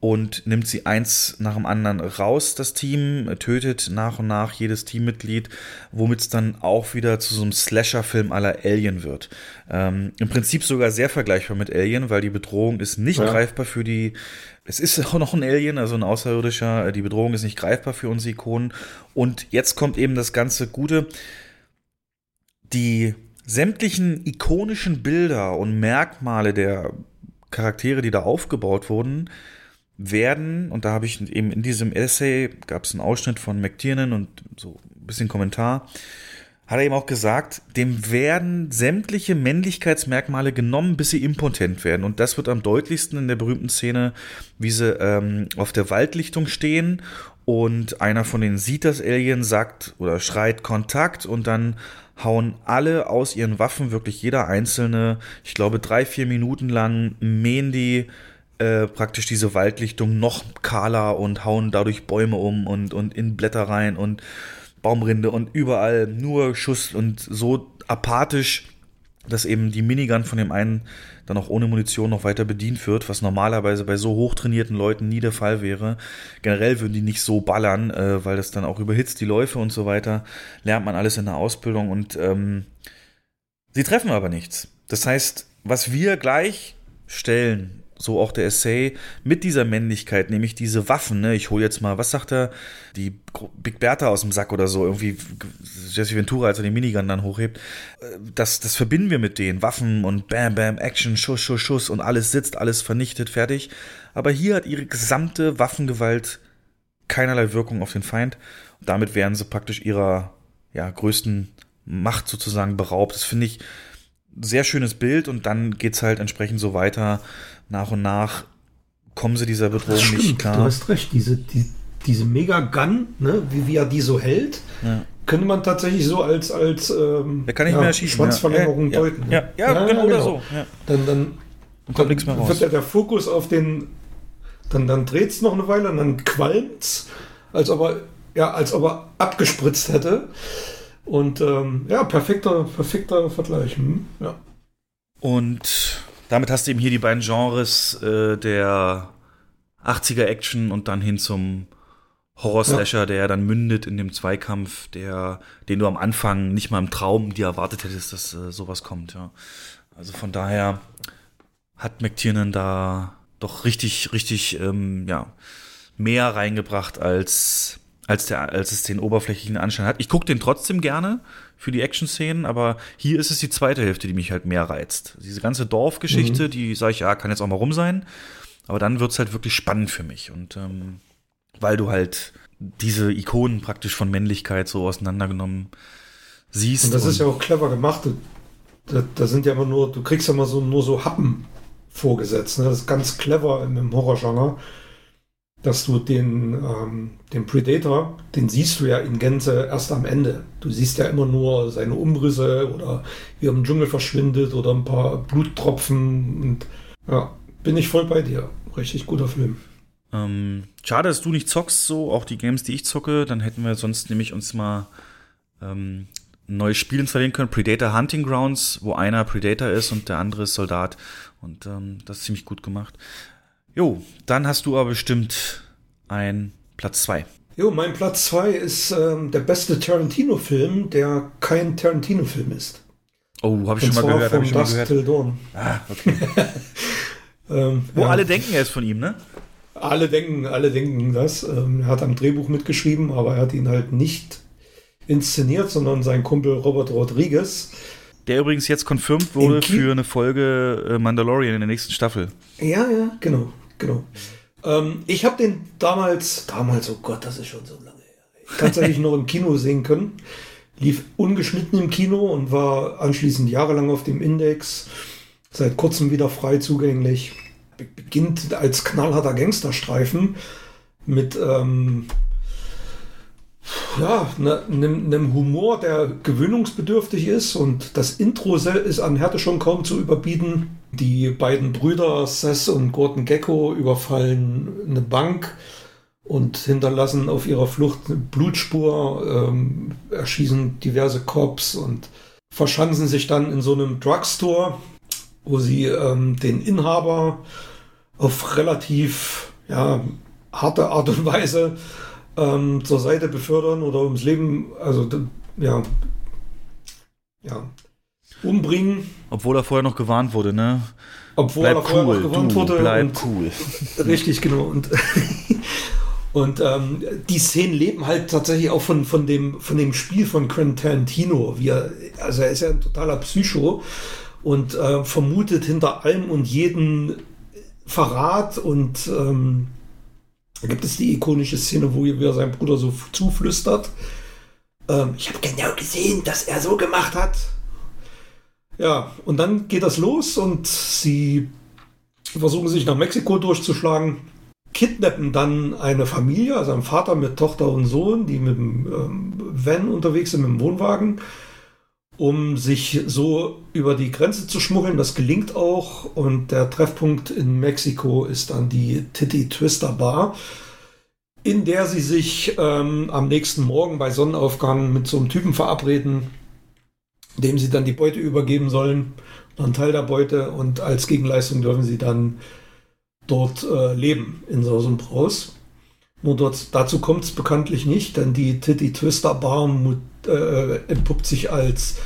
und nimmt sie eins nach dem anderen raus, das Team, tötet nach und nach jedes Teammitglied, womit es dann auch wieder zu so einem Slasher-Film aller Alien wird. Ähm, Im Prinzip sogar sehr vergleichbar mit Alien, weil die Bedrohung ist nicht Ja. greifbar für die. Es ist [LAUGHS] auch noch ein Alien, also ein Außerirdischer. Die Bedrohung ist nicht greifbar für unsere Ikonen. Und jetzt kommt eben das ganze Gute. Die sämtlichen ikonischen Bilder und Merkmale der Charaktere, die da aufgebaut wurden, werden, und da habe ich eben in diesem Essay, gab es einen Ausschnitt von McTiernan und so ein bisschen Kommentar, hat er eben auch gesagt, dem werden sämtliche Männlichkeitsmerkmale genommen, bis sie impotent werden. Und das wird am deutlichsten in der berühmten Szene, wie sie ähm, auf der Waldlichtung stehen. Und einer von denen sieht das Alien, sagt oder schreit Kontakt und dann hauen alle aus ihren Waffen, wirklich jeder einzelne, ich glaube drei, vier Minuten lang mähen die äh, praktisch diese Waldlichtung noch kahler und hauen dadurch Bäume um und, und in Blätter rein und Baumrinde und überall nur Schuss und so apathisch dass eben die Minigun von dem einen dann auch ohne Munition noch weiter bedient wird, was normalerweise bei so hochtrainierten Leuten nie der Fall wäre. Generell würden die nicht so ballern, äh, weil das dann auch überhitzt die Läufe und so weiter. Lernt man alles in der Ausbildung und ähm, sie treffen aber nichts. Das heißt, was wir gleich stellen so auch der Essay, mit dieser Männlichkeit, nämlich diese Waffen, ne? Ich hole jetzt mal, was sagt er? Die Big Bertha aus dem Sack oder so, irgendwie Jesse Ventura, als er den Minigun dann hochhebt. Das, das verbinden wir mit denen. Waffen und Bam, Bam, Action, Schuss, Schuss, Schuss und alles sitzt, alles vernichtet, fertig. Aber hier hat ihre gesamte Waffengewalt keinerlei Wirkung auf den Feind. Damit wären sie praktisch ihrer ja, größten Macht sozusagen beraubt. Das finde ich sehr schönes Bild und dann geht's halt entsprechend so weiter nach und nach kommen sie dieser Bedrohung stimmt, nicht klar. Du hast recht, diese, die, diese Mega-Gun, ne, wie, wie er die so hält, ja. könnte man tatsächlich so als, als ähm, kann nicht ja, mehr schießen, Schwanzverlängerung ja. deuten. Ja, ja, ja, genau, oder so. Dann, dann, dann kommt nichts mehr raus. wird ja der Fokus auf den, dann, dann dreht es noch eine Weile und dann qualmt als ob er, ja, als ob er abgespritzt hätte. Und ähm, ja, perfekter, perfekter Vergleich. Hm? Ja. Und damit hast du eben hier die beiden Genres äh, der 80er Action und dann hin zum Horror-Slasher, ja. der dann mündet in dem Zweikampf, der, den du am Anfang nicht mal im Traum dir erwartet hättest, dass äh, sowas kommt, ja. Also von daher hat McTiernan da doch richtig, richtig, ähm, ja, mehr reingebracht als, als, der, als es den oberflächlichen Anschein hat. Ich gucke den trotzdem gerne, für die Action-Szenen, aber hier ist es die zweite Hälfte, die mich halt mehr reizt. Diese ganze Dorfgeschichte, mhm. die sage ich, ja, kann jetzt auch mal rum sein, aber dann wird es halt wirklich spannend für mich und ähm, weil du halt diese Ikonen praktisch von Männlichkeit so auseinandergenommen siehst. Und das und ist ja auch clever gemacht. Da, da, sind ja immer nur, du kriegst ja immer so nur so Happen vorgesetzt. Ne? Das ist ganz clever im, im Horrorgenre dass du den, ähm, den Predator, den siehst du ja in Gänze erst am Ende. Du siehst ja immer nur seine Umrisse oder wie er im Dschungel verschwindet oder ein paar Bluttropfen. Und ja, bin ich voll bei dir. Richtig guter Film. Ähm, schade, dass du nicht zockst, so auch die Games, die ich zocke. Dann hätten wir sonst nämlich uns mal ähm, ein neues Spiel installieren können. Predator Hunting Grounds, wo einer Predator ist und der andere ist Soldat. Und ähm, das ist ziemlich gut gemacht. Jo, dann hast du aber bestimmt ein Platz 2. Jo, mein Platz 2 ist ähm, der beste Tarantino-Film, der kein Tarantino-Film ist. Oh, habe ich, schon mal gehört. Von Dusk Till Dawn. Ah, okay. [LAUGHS] ähm, Wo ja. alle denken, er ist von ihm, ne? Alle denken, alle denken das. Ähm, er hat am Drehbuch mitgeschrieben, aber er hat ihn halt nicht inszeniert, sondern sein Kumpel Robert Rodriguez. Der übrigens jetzt confirmed wurde für eine Folge äh, Mandalorian in der nächsten Staffel. Ja, ja, genau genau. Ähm, ich habe den damals, damals, oh Gott, das ist schon so lange her, tatsächlich noch im Kino sehen können. Lief ungeschnitten im Kino und war anschließend jahrelang auf dem Index. Seit kurzem wieder frei zugänglich. Beginnt als knallharter Gangsterstreifen mit ähm, ja, einem ne, Humor, der gewöhnungsbedürftig ist und das Intro ist an Härte schon kaum zu überbieten. Die beiden Brüder Seth und Gordon Gecko überfallen eine Bank und hinterlassen auf ihrer Flucht eine Blutspur, ähm, erschießen diverse Cops und verschanzen sich dann in so einem Drugstore, wo sie ähm, den Inhaber auf relativ ja, harte Art und Weise ähm, zur Seite befördern oder ums Leben, also ja, ja, umbringen. Obwohl er vorher noch gewarnt wurde, ne? Obwohl bleib er vorher cool, noch gewarnt du, wurde. Bleib cool. [LAUGHS] Richtig, genau. Und, [LAUGHS] und ähm, die Szenen leben halt tatsächlich auch von, von, dem, von dem Spiel von Quentin Tarantino. Wie er, also er ist ja ein totaler Psycho und äh, vermutet hinter allem und jeden Verrat und ähm, da gibt es die ikonische Szene, wo er seinem Bruder so zuflüstert. Ähm, ich habe genau gesehen, dass er so gemacht hat. Ja, und dann geht das los und sie versuchen sich nach Mexiko durchzuschlagen, kidnappen dann eine Familie, also ein Vater mit Tochter und Sohn, die mit dem ähm, Van unterwegs sind, mit dem Wohnwagen, um sich so über die Grenze zu schmuggeln. Das gelingt auch und der Treffpunkt in Mexiko ist dann die Titty Twister Bar, in der sie sich ähm, am nächsten Morgen bei Sonnenaufgang mit so einem Typen verabreden, dem sie dann die Beute übergeben sollen, einen Teil der Beute und als Gegenleistung dürfen sie dann dort äh, leben in Saus und Braus. Nur dort, dazu kommt es bekanntlich nicht, denn die Titty Twister Bar äh, entpuppt sich als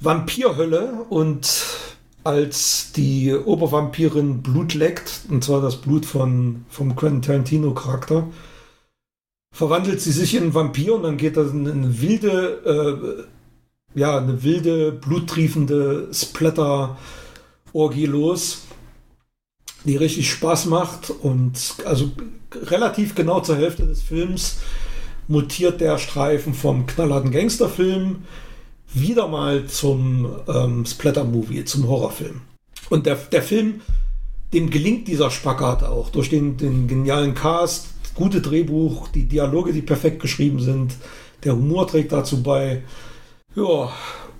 Vampirhölle und als die Obervampirin Blut leckt, und zwar das Blut von, vom Quentin Tarantino Charakter, verwandelt sie sich in Vampir und dann geht das in eine wilde, äh, ja, eine wilde, bluttriefende Splatter-Orgie los, die richtig Spaß macht und also relativ genau zur Hälfte des Films mutiert der Streifen vom knallharten Gangsterfilm wieder mal zum ähm, Splatter-Movie, zum Horrorfilm. Und der, der Film, dem gelingt dieser Spagat auch durch den, den genialen Cast, gute Drehbuch, die Dialoge, die perfekt geschrieben sind, der Humor trägt dazu bei. Ja,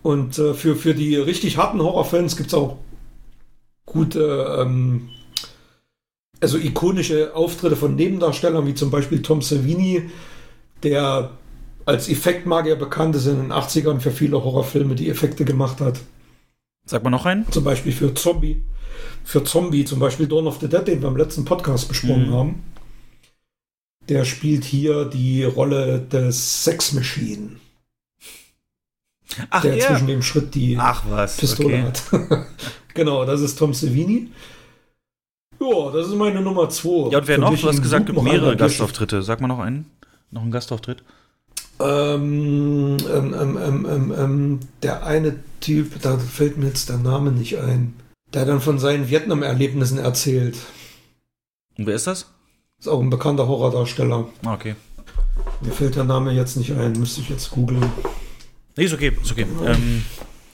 und äh, für, für die richtig harten Horrorfans gibt es auch gute, ähm, also ikonische Auftritte von Nebendarstellern, wie zum Beispiel Tom Savini, der als Effektmagier bekannt ist in den 80ern für viele Horrorfilme, die Effekte gemacht hat. Sag mal noch einen. Zum Beispiel für Zombie. Für Zombie, zum Beispiel Dawn of the Dead, den wir im letzten Podcast besprochen mhm. haben. Der spielt hier die Rolle des Sex Machine. Ach, der ja. zwischen dem Schritt die Ach, was, Pistole okay. hat. [LAUGHS] genau, das ist Tom Savini. Ja, das ist meine Nummer 2. Ja, und wer noch? Du hast gesagt, gibt mehrere Gastauftritte. Sag mal noch einen. Noch einen Gastauftritt. Ähm, ähm, ähm, ähm, der eine Typ, da fällt mir jetzt der Name nicht ein, der dann von seinen Vietnam-Erlebnissen erzählt. Und wer ist das? Ist auch ein bekannter Horrordarsteller. Ah, okay. Mir fällt der Name jetzt nicht ein, müsste ich jetzt googeln. Nee, ist okay, ist okay.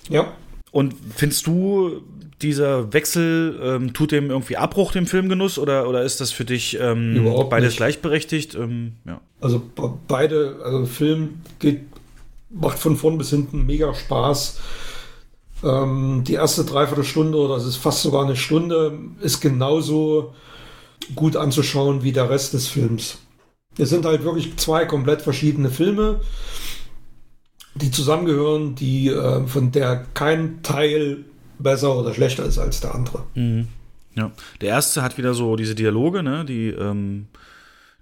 ja. Und findest du, dieser Wechsel ähm, tut dem irgendwie Abbruch dem Filmgenuss oder, oder ist das für dich ähm, beides nicht. gleichberechtigt? Ähm, ja. Also beide, also Film geht, macht von vorn bis hinten mega Spaß. Ähm, die erste Dreiviertelstunde oder es ist fast sogar eine Stunde, ist genauso gut anzuschauen wie der Rest des Films. Es sind halt wirklich zwei komplett verschiedene Filme, die zusammengehören, die äh, von der kein Teil besser oder schlechter ist als der andere. Mhm. Ja, der erste hat wieder so diese Dialoge, ne, die, ähm,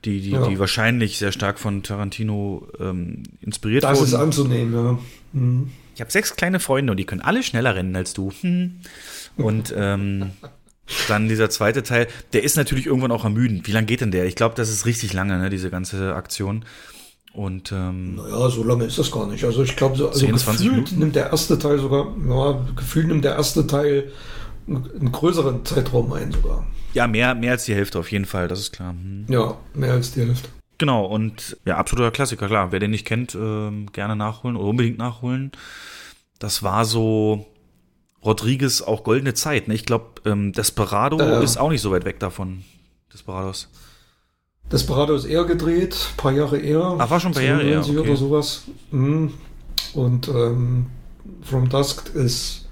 die, die, ja. die wahrscheinlich sehr stark von Tarantino ähm, inspiriert das wurden. Das ist anzunehmen, ja. Mhm. Ich habe sechs kleine Freunde und die können alle schneller rennen als du. Hm. Und ähm, dann dieser zweite Teil, der ist natürlich irgendwann auch ermüdend. Wie lange geht denn der? Ich glaube, das ist richtig lange, ne, diese ganze Aktion. Und ähm, naja, so lange ist das gar nicht. Also ich glaube, so, also 10, gefühlt nimmt der erste Teil sogar, ja, gefühlt nimmt der erste Teil einen größeren Zeitraum ein sogar. Ja, mehr, mehr als die Hälfte auf jeden Fall, das ist klar. Hm. Ja, mehr als die Hälfte. Genau, und ja, absoluter Klassiker, klar. Wer den nicht kennt, äh, gerne nachholen oder unbedingt nachholen. Das war so Rodriguez auch goldene Zeit. Ne? Ich glaube, ähm, Desperado äh, ist auch nicht so weit weg davon. Desperados. Desperado ist eher gedreht, ein paar Jahre eher. Ach, war schon ein paar Jahre eher. Okay. oder sowas. Mhm. Und ähm, From Dusk ist,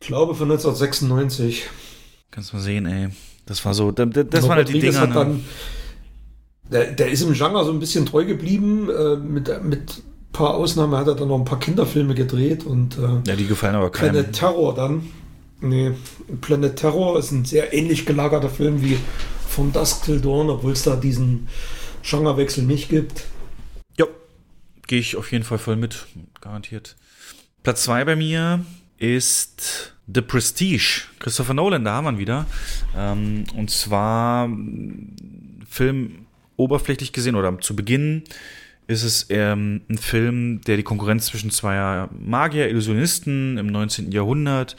ich glaube, von 1996. Kannst mal sehen, ey. Das war so, das, das waren halt die Dinger. Ne? Dann, der, der ist im Genre so ein bisschen treu geblieben. Äh, mit, mit ein paar Ausnahmen hat er dann noch ein paar Kinderfilme gedreht und äh, ja, die gefallen aber keinem. Planet Terror dann. Nee, Planet Terror ist ein sehr ähnlich gelagerter Film wie von Dusk Till Dawn, obwohl es da diesen Genrewechsel nicht gibt. Ja, gehe ich auf jeden Fall voll mit, garantiert. Platz 2 bei mir ist The Prestige. Christopher Nolan, da haben wir ihn wieder. Ähm, und zwar Film oberflächlich gesehen oder zu Beginn ist es ähm, ein Film, der die Konkurrenz zwischen zwei Magier, Illusionisten im 19. Jahrhundert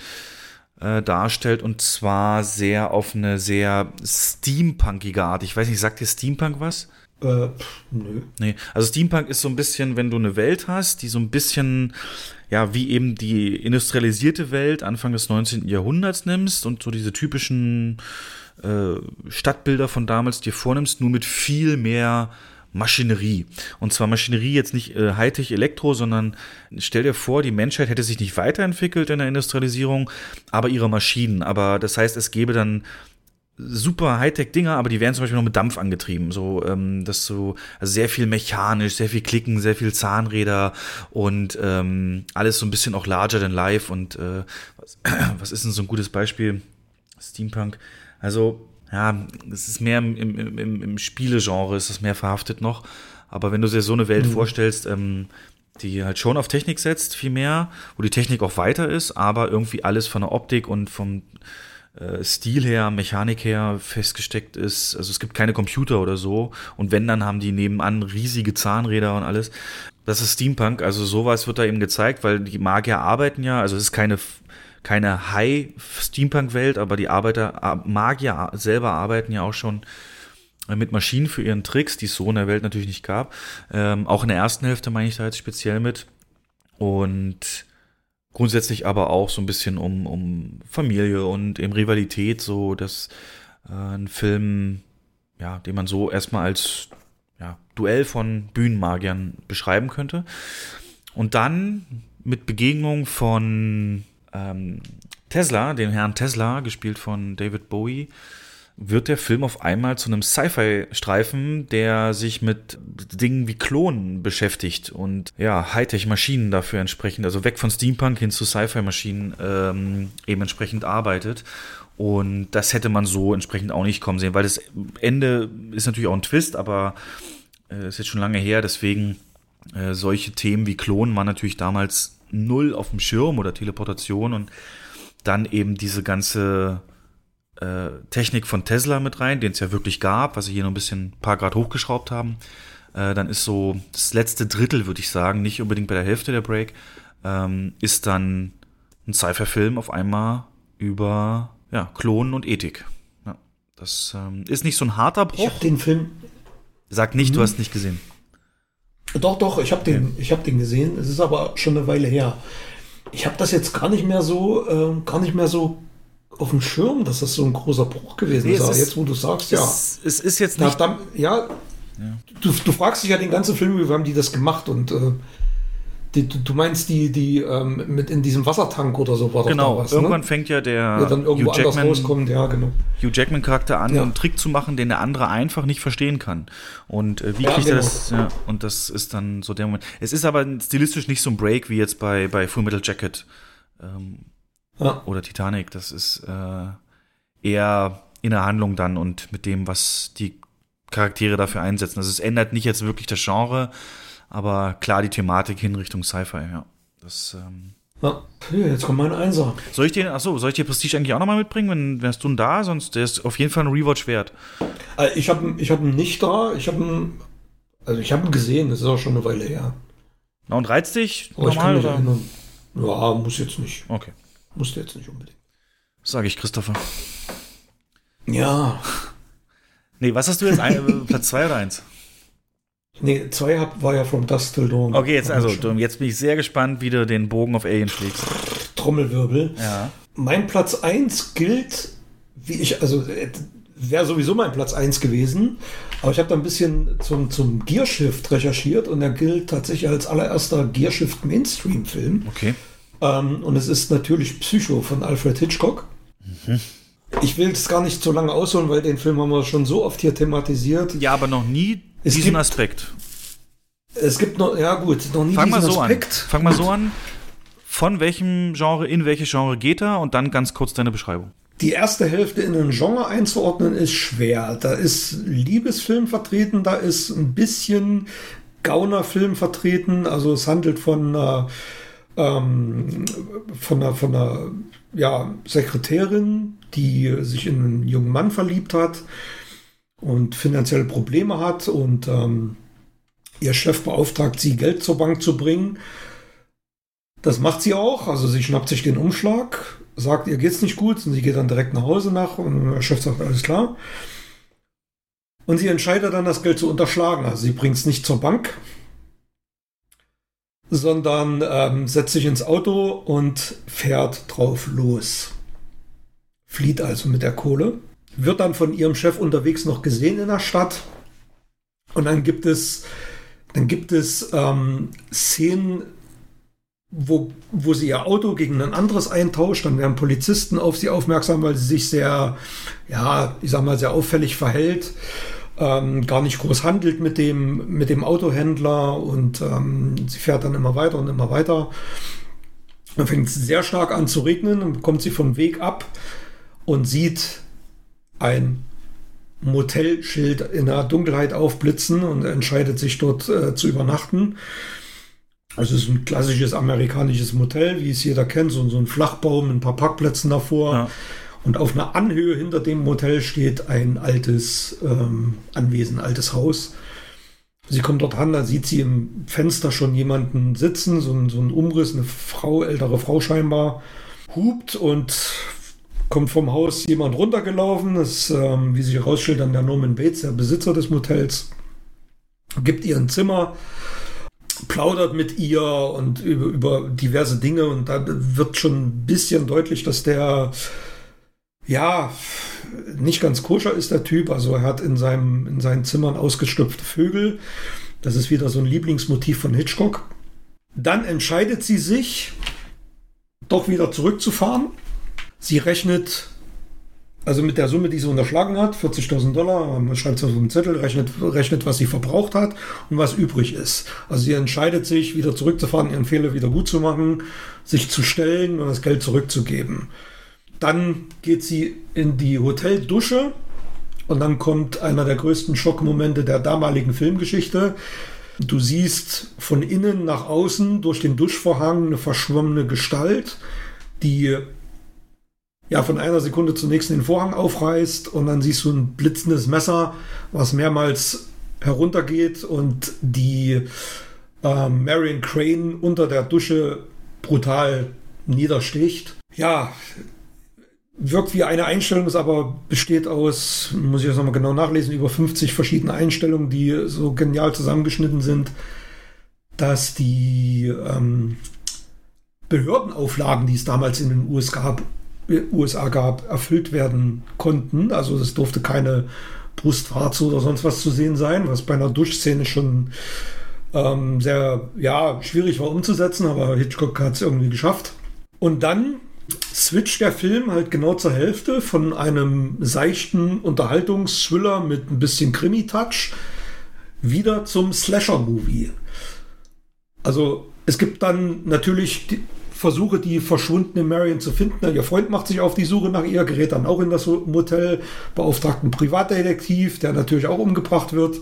äh, darstellt und zwar sehr auf eine sehr steampunkige Art. Ich weiß nicht, sagt dir Steampunk was? Äh, pff, nö. Nee, also Steampunk ist so ein bisschen, wenn du eine Welt hast, die so ein bisschen, ja, wie eben die industrialisierte Welt Anfang des 19. Jahrhunderts nimmst und so diese typischen äh, Stadtbilder von damals dir vornimmst, nur mit viel mehr Maschinerie. Und zwar Maschinerie jetzt nicht äh, Hightech Elektro, sondern stell dir vor, die Menschheit hätte sich nicht weiterentwickelt in der Industrialisierung, aber ihre Maschinen. Aber das heißt, es gäbe dann super Hightech-Dinger, aber die werden zum Beispiel noch mit Dampf angetrieben. So, ähm, das so, sehr viel mechanisch, sehr viel Klicken, sehr viel Zahnräder und ähm, alles so ein bisschen auch larger than life. Und äh, was, [CLEARS THROAT] was ist denn so ein gutes Beispiel? Steampunk. Also, ja, es ist mehr im, im, im, im Spielegenre, ist es mehr verhaftet noch. Aber wenn du dir so eine Welt mhm. vorstellst, ähm, die halt schon auf Technik setzt, viel mehr, wo die Technik auch weiter ist, aber irgendwie alles von der Optik und vom äh, Stil her, Mechanik her festgesteckt ist. Also es gibt keine Computer oder so. Und wenn, dann haben die nebenan riesige Zahnräder und alles. Das ist Steampunk, also sowas wird da eben gezeigt, weil die Magier arbeiten ja, also es ist keine, keine High-Steampunk-Welt, aber die Arbeiter, Magier selber arbeiten ja auch schon mit Maschinen für ihren Tricks, die es so in der Welt natürlich nicht gab. Ähm, auch in der ersten Hälfte meine ich da jetzt speziell mit. Und grundsätzlich aber auch so ein bisschen um, um Familie und eben Rivalität, so dass äh, ein Film, ja, den man so erstmal als ja, Duell von Bühnenmagiern beschreiben könnte. Und dann mit Begegnung von ähm, Tesla, dem Herrn Tesla, gespielt von David Bowie, wird der Film auf einmal zu einem Sci-Fi-Streifen, der sich mit Dingen wie Klonen beschäftigt und ja, Hightech-Maschinen dafür entsprechend, also weg von Steampunk hin zu Sci-Fi-Maschinen ähm, eben entsprechend arbeitet. Und das hätte man so entsprechend auch nicht kommen sehen, weil das Ende ist natürlich auch ein Twist, aber äh, ist jetzt schon lange her, deswegen äh, solche Themen wie Klonen waren natürlich damals null auf dem Schirm oder Teleportation und dann eben diese ganze äh, Technik von Tesla mit rein, den es ja wirklich gab, was sie hier noch ein bisschen ein paar Grad hochgeschraubt haben. Äh, dann ist so das letzte Drittel, würde ich sagen, nicht unbedingt bei der Hälfte der Break, ähm, ist dann ein Cypher-Film auf einmal über ja, Klonen und Ethik. Ja, das ähm, ist nicht so ein harter Bruch. Ich habe den Film. Sag nicht, mhm. du hast nicht gesehen. Doch, doch, ich habe den, ich hab den gesehen. Es ist aber schon eine Weile her. Ich habe das jetzt gar nicht mehr so, äh, gar nicht mehr so auf dem Schirm, dass das so ein großer Bruch gewesen nee, ist. ist. Jetzt, wo du sagst, ja. Es, es ist jetzt nicht. Dann, ja, ja. Du, du, fragst dich ja den ganzen Film, wie haben die das gemacht und äh, die, du meinst die, die ähm, mit in diesem Wassertank oder so war genau, da was, ne? irgendwann ne? fängt ja der ja, dann irgendwo Hugh Jackman, rauskommt, ja, genau. Hugh Jackman Charakter an, ja. einen Trick zu machen, den der andere einfach nicht verstehen kann. Und äh, wie ja, kriegt genau. er das? Ja, und das ist dann so der Moment. Es ist aber stilistisch nicht so ein Break wie jetzt bei, bei Full Metal Jacket. Ähm, ja. Oder Titanic, das ist äh, eher in der Handlung dann und mit dem, was die Charaktere dafür einsetzen. Also es ändert nicht jetzt wirklich das Genre, aber klar die Thematik hin Richtung Sci-Fi, ja. Das, ähm ja, jetzt kommt mein Einser. Soll ich den, achso, soll ich dir Prestige eigentlich auch nochmal mitbringen? Wenn wärst du da, sonst der ist auf jeden Fall ein Rewatch wert. Äh, ich habe ich hab ihn nicht da, ich habe ihn, also ich habe ihn gesehen, das ist auch schon eine Weile her. Na und reizt dich Aber normal, oder? Erinnern. Ja, muss jetzt nicht. Okay. Musste jetzt nicht unbedingt. Sage ich, Christopher. Ja. Nee, was hast du jetzt? Ein, Platz 2 oder 1? Nee, 2 war ja From Dust Till Dawn. Okay, jetzt, also, jetzt bin ich sehr gespannt, wie du den Bogen auf Alien schlägst. Trommelwirbel. Ja. Mein Platz 1 gilt, wie ich, also wäre sowieso mein Platz 1 gewesen, aber ich habe da ein bisschen zum, zum Gearshift recherchiert und er gilt tatsächlich als allererster Gearshift Mainstream-Film. Okay. Ähm, und es ist natürlich Psycho von Alfred Hitchcock. Mhm. Ich will es gar nicht so lange ausholen, weil den Film haben wir schon so oft hier thematisiert. Ja, aber noch nie es diesen gibt, Aspekt. Es gibt noch, ja gut, noch nie Fang diesen mal so Aspekt. An. Fang mal so an. Von welchem Genre, in welches Genre geht er? Und dann ganz kurz deine Beschreibung. Die erste Hälfte in ein Genre einzuordnen ist schwer. Da ist Liebesfilm vertreten, da ist ein bisschen Gaunerfilm vertreten. Also es handelt von äh, ähm, von einer, von einer ja, Sekretärin, die sich in einen jungen Mann verliebt hat und finanzielle Probleme hat und ähm, ihr Chef beauftragt sie, Geld zur Bank zu bringen. Das macht sie auch, also sie schnappt sich den Umschlag, sagt, ihr geht's nicht gut und sie geht dann direkt nach Hause nach und der Chef sagt, alles klar. Und sie entscheidet dann, das Geld zu unterschlagen. Also sie bringt es nicht zur Bank, sondern ähm, setzt sich ins Auto und fährt drauf los. Flieht also mit der Kohle. Wird dann von ihrem Chef unterwegs noch gesehen in der Stadt. Und dann gibt es, dann gibt es ähm, Szenen, wo, wo sie ihr Auto gegen ein anderes eintauscht, dann werden Polizisten auf sie aufmerksam, weil sie sich sehr, ja, ich sag mal, sehr auffällig verhält, ähm, gar nicht groß handelt mit dem, mit dem Autohändler und ähm, sie fährt dann immer weiter und immer weiter. Dann fängt es sehr stark an zu regnen, dann kommt sie vom Weg ab und sieht ein Motelschild in der Dunkelheit aufblitzen und entscheidet sich dort äh, zu übernachten. Also es ist ein klassisches amerikanisches Motel, wie es jeder kennt, so, so ein Flachbaum, ein paar Parkplätzen davor. Ja. Und auf einer Anhöhe hinter dem Motel steht ein altes ähm, Anwesen, altes Haus. Sie kommt dort an, da sieht sie im Fenster schon jemanden sitzen, so ein, so ein Umriss, eine Frau, ältere Frau scheinbar, hupt und kommt vom Haus jemand runtergelaufen. Ist, ähm, wie sich herausstellt, dann der Norman Bates, der Besitzer des Motels, gibt ihr ein Zimmer, plaudert mit ihr und über, über diverse Dinge und da wird schon ein bisschen deutlich, dass der ja nicht ganz koscher ist der Typ. Also er hat in seinem in seinen Zimmern ausgestopfte Vögel. Das ist wieder so ein Lieblingsmotiv von Hitchcock. Dann entscheidet sie sich, doch wieder zurückzufahren Sie rechnet, also mit der Summe, die sie unterschlagen hat, 40.000 Dollar, man schreibt es auf dem Zettel, rechnet, rechnet, was sie verbraucht hat und was übrig ist. Also sie entscheidet sich, wieder zurückzufahren, ihren Fehler wieder gut zu machen, sich zu stellen und das Geld zurückzugeben. Dann geht sie in die Hoteldusche und dann kommt einer der größten Schockmomente der damaligen Filmgeschichte. Du siehst von innen nach außen durch den Duschvorhang eine verschwommene Gestalt, die ja von einer Sekunde zur nächsten den Vorhang aufreißt und dann siehst du ein blitzendes Messer, was mehrmals heruntergeht und die äh, Marion Crane unter der Dusche brutal niedersticht. Ja, wirkt wie eine Einstellung, ist aber besteht aus, muss ich jetzt nochmal genau nachlesen, über 50 verschiedene Einstellungen, die so genial zusammengeschnitten sind, dass die ähm, Behördenauflagen, die es damals in den USA gab, USA gab, erfüllt werden konnten. Also es durfte keine Brustwarze oder sonst was zu sehen sein, was bei einer Duschszene schon ähm, sehr ja, schwierig war umzusetzen, aber Hitchcock hat es irgendwie geschafft. Und dann switcht der Film halt genau zur Hälfte von einem seichten Unterhaltungsthriller mit ein bisschen Krimi-Touch wieder zum Slasher-Movie. Also es gibt dann natürlich die, Versuche, die verschwundene Marion zu finden. Ihr Freund macht sich auf die Suche nach ihr, gerät dann auch in das Motel, beauftragt einen Privatdetektiv, der natürlich auch umgebracht wird.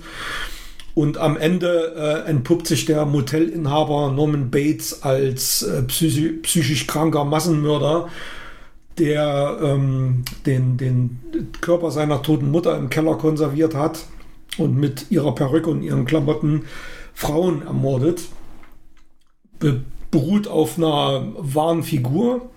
Und am Ende äh, entpuppt sich der Motelinhaber Norman Bates als äh, psychisch, psychisch kranker Massenmörder, der ähm, den, den Körper seiner toten Mutter im Keller konserviert hat und mit ihrer Perücke und ihren Klamotten Frauen ermordet. Be beruht auf einer wahren Figur.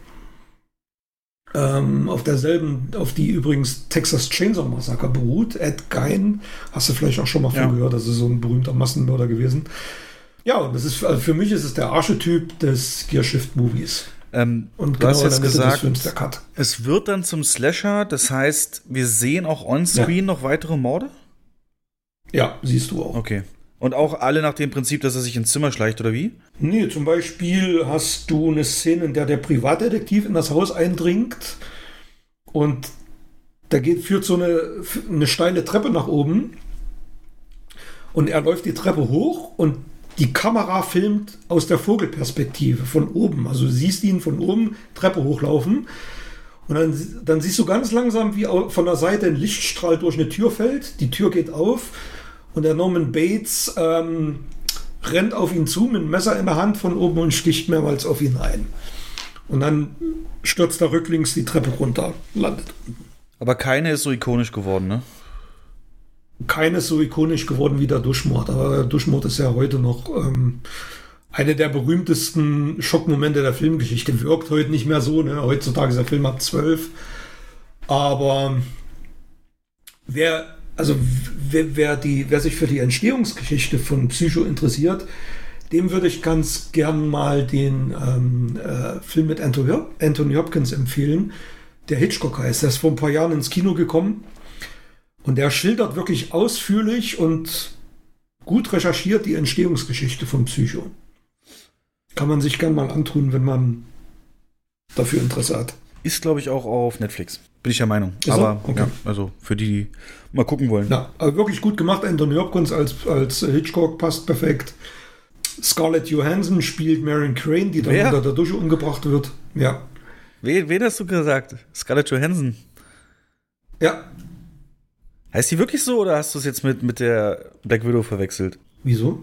Ähm, auf derselben, auf die übrigens Texas Chainsaw Massacre beruht. Ed Gein, hast du vielleicht auch schon mal ja. von gehört, das ist so ein berühmter Massenmörder gewesen. Ja, und das ist also für mich ist es der Archetyp des Gearshift-Movies. Ähm, und du genau hast jetzt gesagt, es wird dann zum Slasher, das heißt, wir sehen auch on-screen ja. noch weitere Morde? Ja, siehst du auch. Okay. Und auch alle nach dem Prinzip, dass er sich ins Zimmer schleicht, oder wie? Nee, zum Beispiel hast du eine Szene, in der der Privatdetektiv in das Haus eindringt und da geht, führt so eine, eine steile Treppe nach oben und er läuft die Treppe hoch und die Kamera filmt aus der Vogelperspektive von oben. Also du siehst ihn von oben Treppe hochlaufen und dann, dann siehst du ganz langsam, wie von der Seite ein Lichtstrahl durch eine Tür fällt. Die Tür geht auf und der Norman Bates ähm, rennt auf ihn zu mit einem Messer in der Hand von oben und sticht mehrmals auf ihn ein. Und dann stürzt er rücklings die Treppe runter, landet Aber keine ist so ikonisch geworden, ne? Keine ist so ikonisch geworden wie der Duschmord. Aber der Duschmord ist ja heute noch ähm, eine der berühmtesten Schockmomente der Filmgeschichte. Wirkt heute nicht mehr so. Ne? Heutzutage ist der Film ab 12. Aber wer also wer, wer, die, wer sich für die Entstehungsgeschichte von Psycho interessiert, dem würde ich ganz gern mal den ähm, äh, Film mit Anthony Hopkins empfehlen, der Hitchcock heißt. Der ist vor ein paar Jahren ins Kino gekommen und der schildert wirklich ausführlich und gut recherchiert die Entstehungsgeschichte von Psycho. Kann man sich gern mal antun, wenn man dafür Interesse hat. Ist, glaube ich, auch auf Netflix. Bin ich der Meinung. Ist aber er? Okay. ja, also für die, die mal gucken wollen. Ja, aber wirklich gut gemacht. Anthony Hopkins als, als Hitchcock passt perfekt. Scarlett Johansson spielt Marion Crane, die dann Wer? unter der Dusche umgebracht wird. Ja. Wen, wen hast du gesagt? Scarlett Johansson. Ja. Heißt die wirklich so oder hast du es jetzt mit, mit der Black Widow verwechselt? Wieso?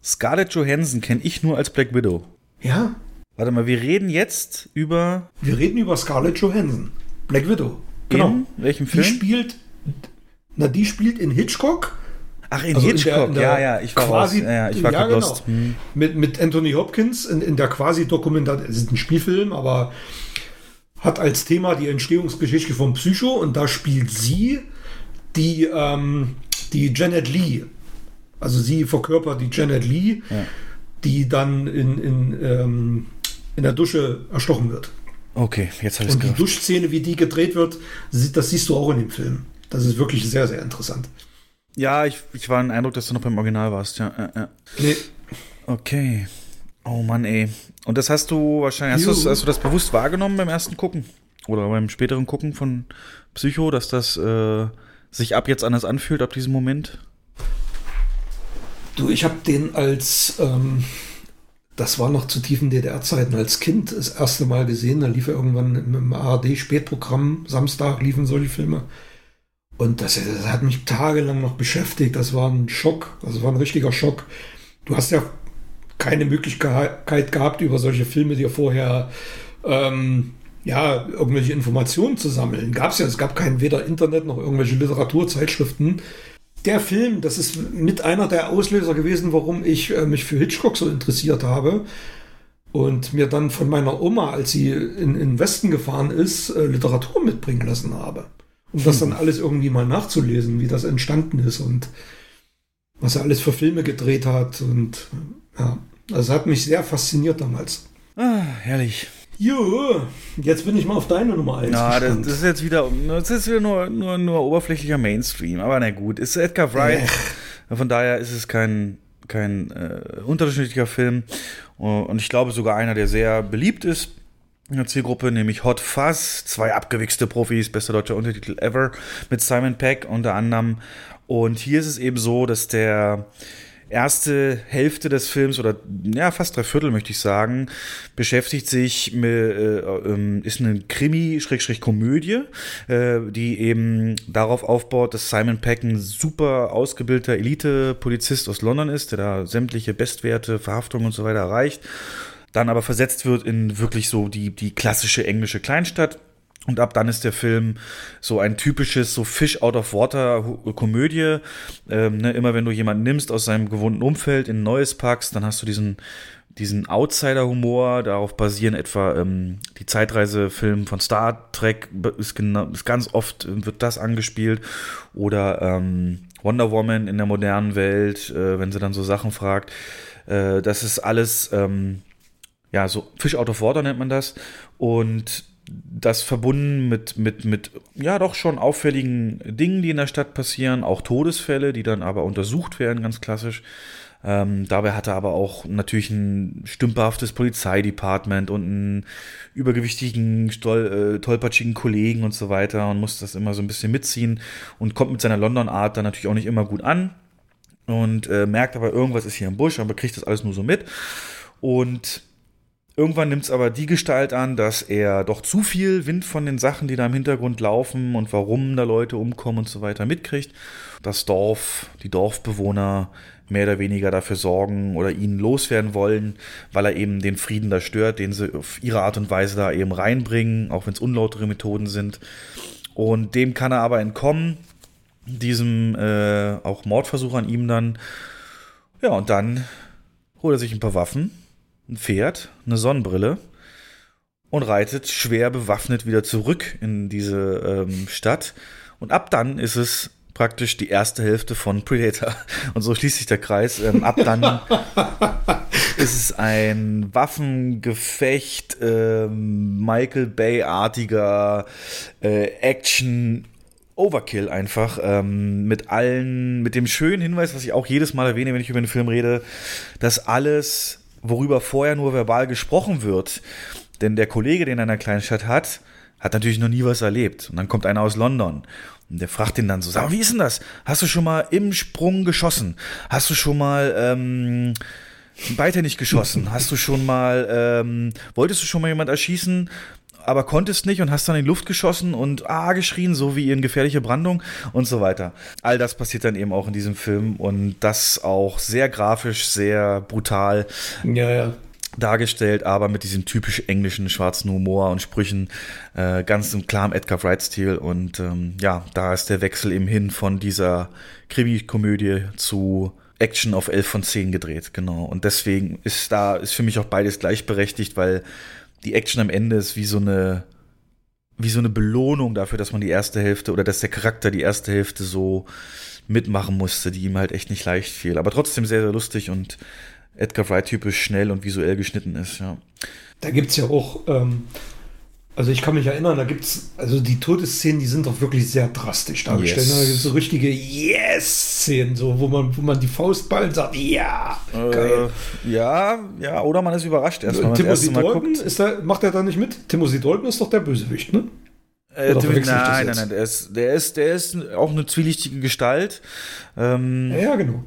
Scarlett Johansson kenne ich nur als Black Widow. Ja. Warte mal, wir reden jetzt über Wir reden über Scarlett Johansson. Black Widow. Genau. in welchem Die Film? spielt. Na, die spielt in Hitchcock. Ach, in Also in Hitchcock. der- in der ja, ja, ich war quasi-. Ja, ja, ich war ja, genau. Hm. Mit, mit Anthony Hopkins in, in der quasi Dokumentation. Es ist ein Spielfilm, aber hat als Thema die Entstehungsgeschichte von Psycho und da spielt sie die, ähm, die Janet Lee. Also sie verkörpert die Janet Lee, Ja. die dann in, in, ähm, in der Dusche erstochen wird. Okay, jetzt habe ich Und die es Duschszene, wie die gedreht wird, das siehst du auch in dem Film. Das ist wirklich sehr, sehr interessant. Ja, ich, ich war den Eindruck, dass du noch beim Original warst. Ja, ja, ja. Nee, Okay. Oh Mann, ey. Und das hast du wahrscheinlich, hast, Juhu. hast du das bewusst wahrgenommen beim ersten Gucken? Oder beim späteren Gucken von Psycho, dass das äh, sich ab jetzt anders anfühlt, ab diesem Moment? Du, ich habe den als, ähm, das war noch zu tiefen DDR-Zeiten, als Kind das erste Mal gesehen. Da lief er irgendwann im, ARD-Spätprogramm, Samstag liefen solche Filme. Und das, das hat mich tagelang noch beschäftigt. Das war ein Schock, das war ein richtiger Schock. Du hast ja keine Möglichkeit gehabt, über solche Filme dir vorher ähm, ja, irgendwelche Informationen zu sammeln. Gab es ja, es gab kein weder Internet noch irgendwelche Literaturzeitschriften. Der Film, das ist mit einer der Auslöser gewesen, warum ich äh, mich für Hitchcock so interessiert habe und mir dann von meiner Oma, als sie in, in den Westen gefahren ist, äh, Literatur mitbringen lassen habe. Um das dann alles irgendwie mal nachzulesen, wie das entstanden ist und was er alles für Filme gedreht hat. Und ja, das hat mich sehr fasziniert damals. Ah, herrlich. Jo, jetzt bin ich mal auf deine Nummer 1 Ja, das, das ist jetzt wieder, das ist wieder nur, nur, nur oberflächlicher Mainstream. Aber na gut, ist Edgar Wright. Von daher ist es kein, kein äh, unterschiedlicher Film. Und ich glaube sogar einer, der sehr beliebt ist in der Zielgruppe, nämlich Hot Fuzz. Zwei abgewichste Profis, bester deutscher Untertitel ever, mit Simon Peck unter anderem. Und hier ist es eben so, dass der erste Hälfte des Films oder ja fast drei Viertel möchte ich sagen beschäftigt sich mit, äh, ähm, ist eine Krimi-Komödie, äh, die eben darauf aufbaut, dass Simon Peck ein super ausgebildeter Elite-Polizist aus London ist, der da sämtliche Bestwerte, Verhaftungen und so weiter erreicht, dann aber versetzt wird in wirklich so die, die klassische englische Kleinstadt. Und ab dann ist der Film so ein typisches, so Fish out of water Komödie. Ähm, ne, immer wenn du jemanden nimmst aus seinem gewohnten Umfeld in ein neues packst, dann hast du diesen, diesen Outsider-Humor. Darauf basieren etwa ähm, die Zeitreisefilme von Star Trek, ist, genau, ist ganz oft äh, wird das angespielt. Oder ähm, Wonder Woman in der modernen Welt, äh, wenn sie dann so Sachen fragt. Äh, das ist alles, ähm, ja, so Fish out of water nennt man das. Und das verbunden mit, mit, mit, ja, doch schon auffälligen Dingen, die in der Stadt passieren, auch Todesfälle, die dann aber untersucht werden, ganz klassisch. Ähm, dabei hat er aber auch natürlich ein stümperhaftes Polizeidepartment und einen übergewichtigen, stol, äh, tollpatschigen Kollegen und so weiter und muss das immer so ein bisschen mitziehen und kommt mit seiner London-Art dann natürlich auch nicht immer gut an und äh, merkt aber, irgendwas ist hier im Busch, aber kriegt das alles nur so mit. Und Irgendwann nimmt es aber die Gestalt an, dass er doch zu viel Wind von den Sachen, die da im Hintergrund laufen und warum da Leute umkommen und so weiter mitkriegt. Das Dorf, die Dorfbewohner mehr oder weniger dafür sorgen oder ihn loswerden wollen, weil er eben den Frieden da stört, den sie auf ihre Art und Weise da eben reinbringen, auch wenn es unlautere Methoden sind. Und dem kann er aber entkommen, diesem äh, auch Mordversuch an ihm dann. Ja, und dann holt er sich ein paar Waffen ein Pferd, eine Sonnenbrille und reitet schwer bewaffnet wieder zurück in diese ähm, Stadt. Und ab dann ist es praktisch die erste Hälfte von Predator. [LAUGHS] Und so schließt sich der Kreis. Ähm, ab dann [LAUGHS] ist es ein Waffengefecht, ähm, Michael Bay-artiger äh, Action. Overkill einfach ähm, mit allen, mit dem schönen Hinweis, was ich auch jedes Mal erwähne, wenn ich über den Film rede, dass alles worüber vorher nur verbal gesprochen wird. Denn der Kollege, den er in einer Kleinstadt hat, hat natürlich noch nie was erlebt. Und dann kommt einer aus London und der fragt ihn dann so, sag wie ist denn das? Hast du schon mal im Sprung geschossen? Hast du schon mal ähm, beidhändig geschossen? Hast du schon mal, ähm, wolltest du schon mal jemand erschießen? Aber konntest nicht und hast dann in die Luft geschossen und ah geschrien, so wie in gefährliche Brandung und so weiter. All das passiert dann eben auch in diesem Film und das auch sehr grafisch, sehr brutal. Ja, ja dargestellt, aber mit diesem typisch englischen schwarzen Humor und Sprüchen, äh, ganz im klaren Edgar Wright-Stil. Und ähm, ja, da ist der Wechsel eben hin von dieser Krimi-Komödie zu Action auf 11 von 10 gedreht, genau. Und deswegen ist da, ist für mich auch beides gleichberechtigt, weil die Action am Ende ist wie so eine, wie so eine Belohnung dafür, dass man die erste Hälfte oder dass der Charakter die erste Hälfte so mitmachen musste, die ihm halt echt nicht leicht fiel. Aber trotzdem sehr, sehr lustig und Edgar Wright typisch schnell und visuell geschnitten ist, ja. Da gibt es ja auch, ähm, also ich kann mich erinnern, da gibt es, also die Todesszenen, die sind doch wirklich sehr drastisch dargestellt. Yes. Da gibt es so richtige Yes-Szenen, so, wo man, wo man die Faust ballt und sagt, ja, geil. Äh, ja, ja, oder man ist überrascht erst, wenn man Timothy guckt. Ist der, macht er da nicht mit? Timothy Dalton ist doch der Bösewicht, ne? Äh, nein, nein, nein, der ist, der ist, der ist auch eine zwielichtige Gestalt. Ähm, ja, ja, genau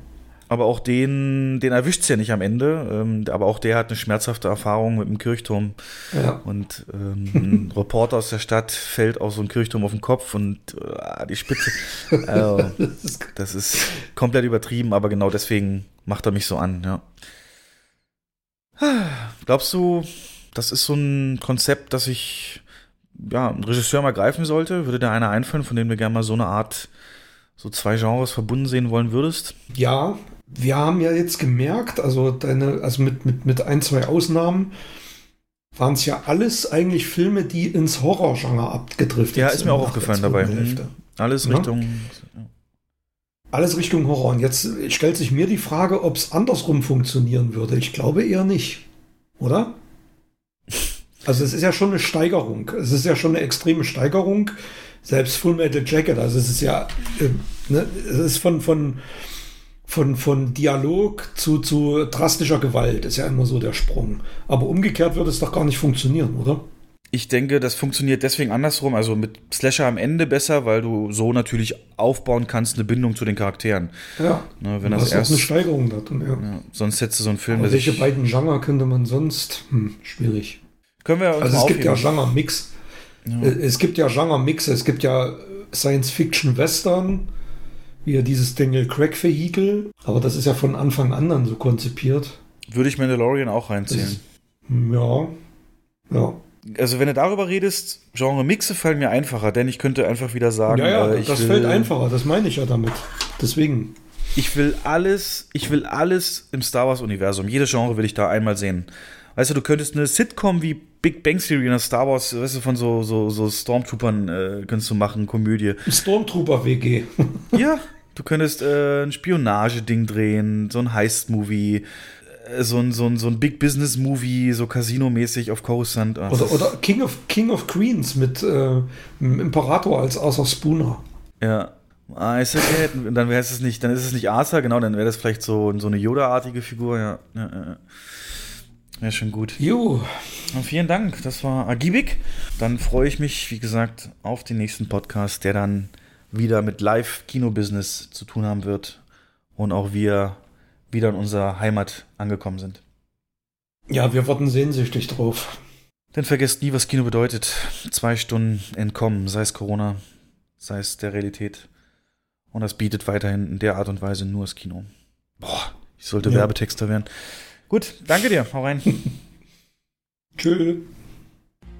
aber auch den, den erwischt es ja nicht am Ende. Ähm, aber auch der hat eine schmerzhafte Erfahrung mit dem Kirchturm. Ja. Und ähm, ein [LAUGHS] Reporter aus der Stadt fällt auf so einen Kirchturm auf den Kopf und äh, die Spitze. [LAUGHS] Also, das ist komplett übertrieben, aber genau deswegen macht er mich so an, ja. Glaubst du, das ist so ein Konzept, das ich ja, ein Regisseur mal greifen sollte? Würde dir einer einfallen, von dem du gerne mal so eine Art so zwei Genres verbunden sehen wollen würdest? Ja, wir haben ja jetzt gemerkt, also deine, also mit, mit, mit ein, zwei Ausnahmen, waren es ja alles eigentlich Filme, die ins Horrorgenre abgedriftet sind. Ja, ist mir auch aufgefallen dabei. Hälfte. Alles Richtung. Ja? Alles Richtung Horror. Und jetzt stellt sich mir die Frage, ob es andersrum funktionieren würde. Ich glaube eher nicht. Oder? [LAUGHS] Also es ist ja schon eine Steigerung. Es ist ja schon eine extreme Steigerung. Selbst Full Metal Jacket, also es ist ja, äh, ne, es ist von, von, von, von Dialog zu, zu drastischer Gewalt ist ja immer so der Sprung. Aber umgekehrt würde es doch gar nicht funktionieren, oder? Ich denke, das funktioniert deswegen andersrum, also mit Slasher am Ende besser, weil du so natürlich aufbauen kannst, eine Bindung zu den Charakteren. Ja, ne, wenn das erst eine Steigerung da drin, ja. ja. Sonst hättest du so einen Film. Aber welche beiden Genre könnte man sonst? Hm, schwierig. Können wir uns Also es gibt ja Genre-Mix. Ja. Äh, es gibt ja Genre-Mix, es gibt ja Science-Fiction-Western, wie ja dieses Daniel Craig-Vehikel. Aber das ist ja von Anfang an dann so konzipiert. Würde ich Mandalorian auch reinziehen. ja. Ja. Also wenn du darüber redest, Genre-Mixe fallen mir einfacher, denn ich könnte einfach wieder sagen, ja, ja, äh, das will, fällt einfacher, das meine ich ja damit. Deswegen. Ich will alles, ich will alles im Star Wars-Universum. Jedes Genre will ich da einmal sehen. Weißt du, du könntest eine Sitcom wie Big Bang Theory in der Star Wars, weißt du, von so, so, so Stormtroopern äh, könntest du machen, Komödie. Stormtrooper-WG. ja, [LAUGHS] du könntest äh, ein Spionageding drehen, so ein Heist-Movie, äh, so ein, so ein, so ein Big Business-Movie, so Casino-mäßig auf Coruscant. Ach, oder, oder King, of, King of Queens mit äh, Imperator als Arthur Spooner. Ja. Ah, ist okay. dann wäre es nicht, dann ist es nicht Arthur, genau, dann wäre das vielleicht so, so eine Yoda-artige Figur, ja. ja, ja. Ja, schon gut. Jo. vielen Dank, das war ergiebig. Dann freue ich mich, wie gesagt, auf den nächsten Podcast, der dann wieder mit Live-Kino-Business zu tun haben wird und auch wir wieder in unserer Heimat angekommen sind. Ja, wir warten sehnsüchtig drauf. Denn vergesst nie, was Kino bedeutet. Zwei Stunden entkommen, sei es Corona, sei es der Realität. Und das bietet weiterhin in der Art und Weise nur das Kino. Boah, ich sollte ja. Werbetexter werden. Gut, danke dir. Hau rein. [LAUGHS] Tschö.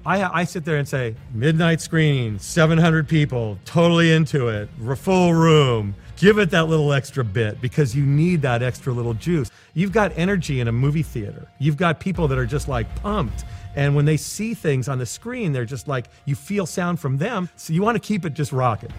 I, I sit there and say, midnight screening, 700 people, totally into it, full room. Give it that little extra bit because you need that extra little juice. You've got energy in a movie theater. You've got people that are just like pumped. And when they see things on the screen, they're just like, you feel sound from them. So you want to keep it just rocking.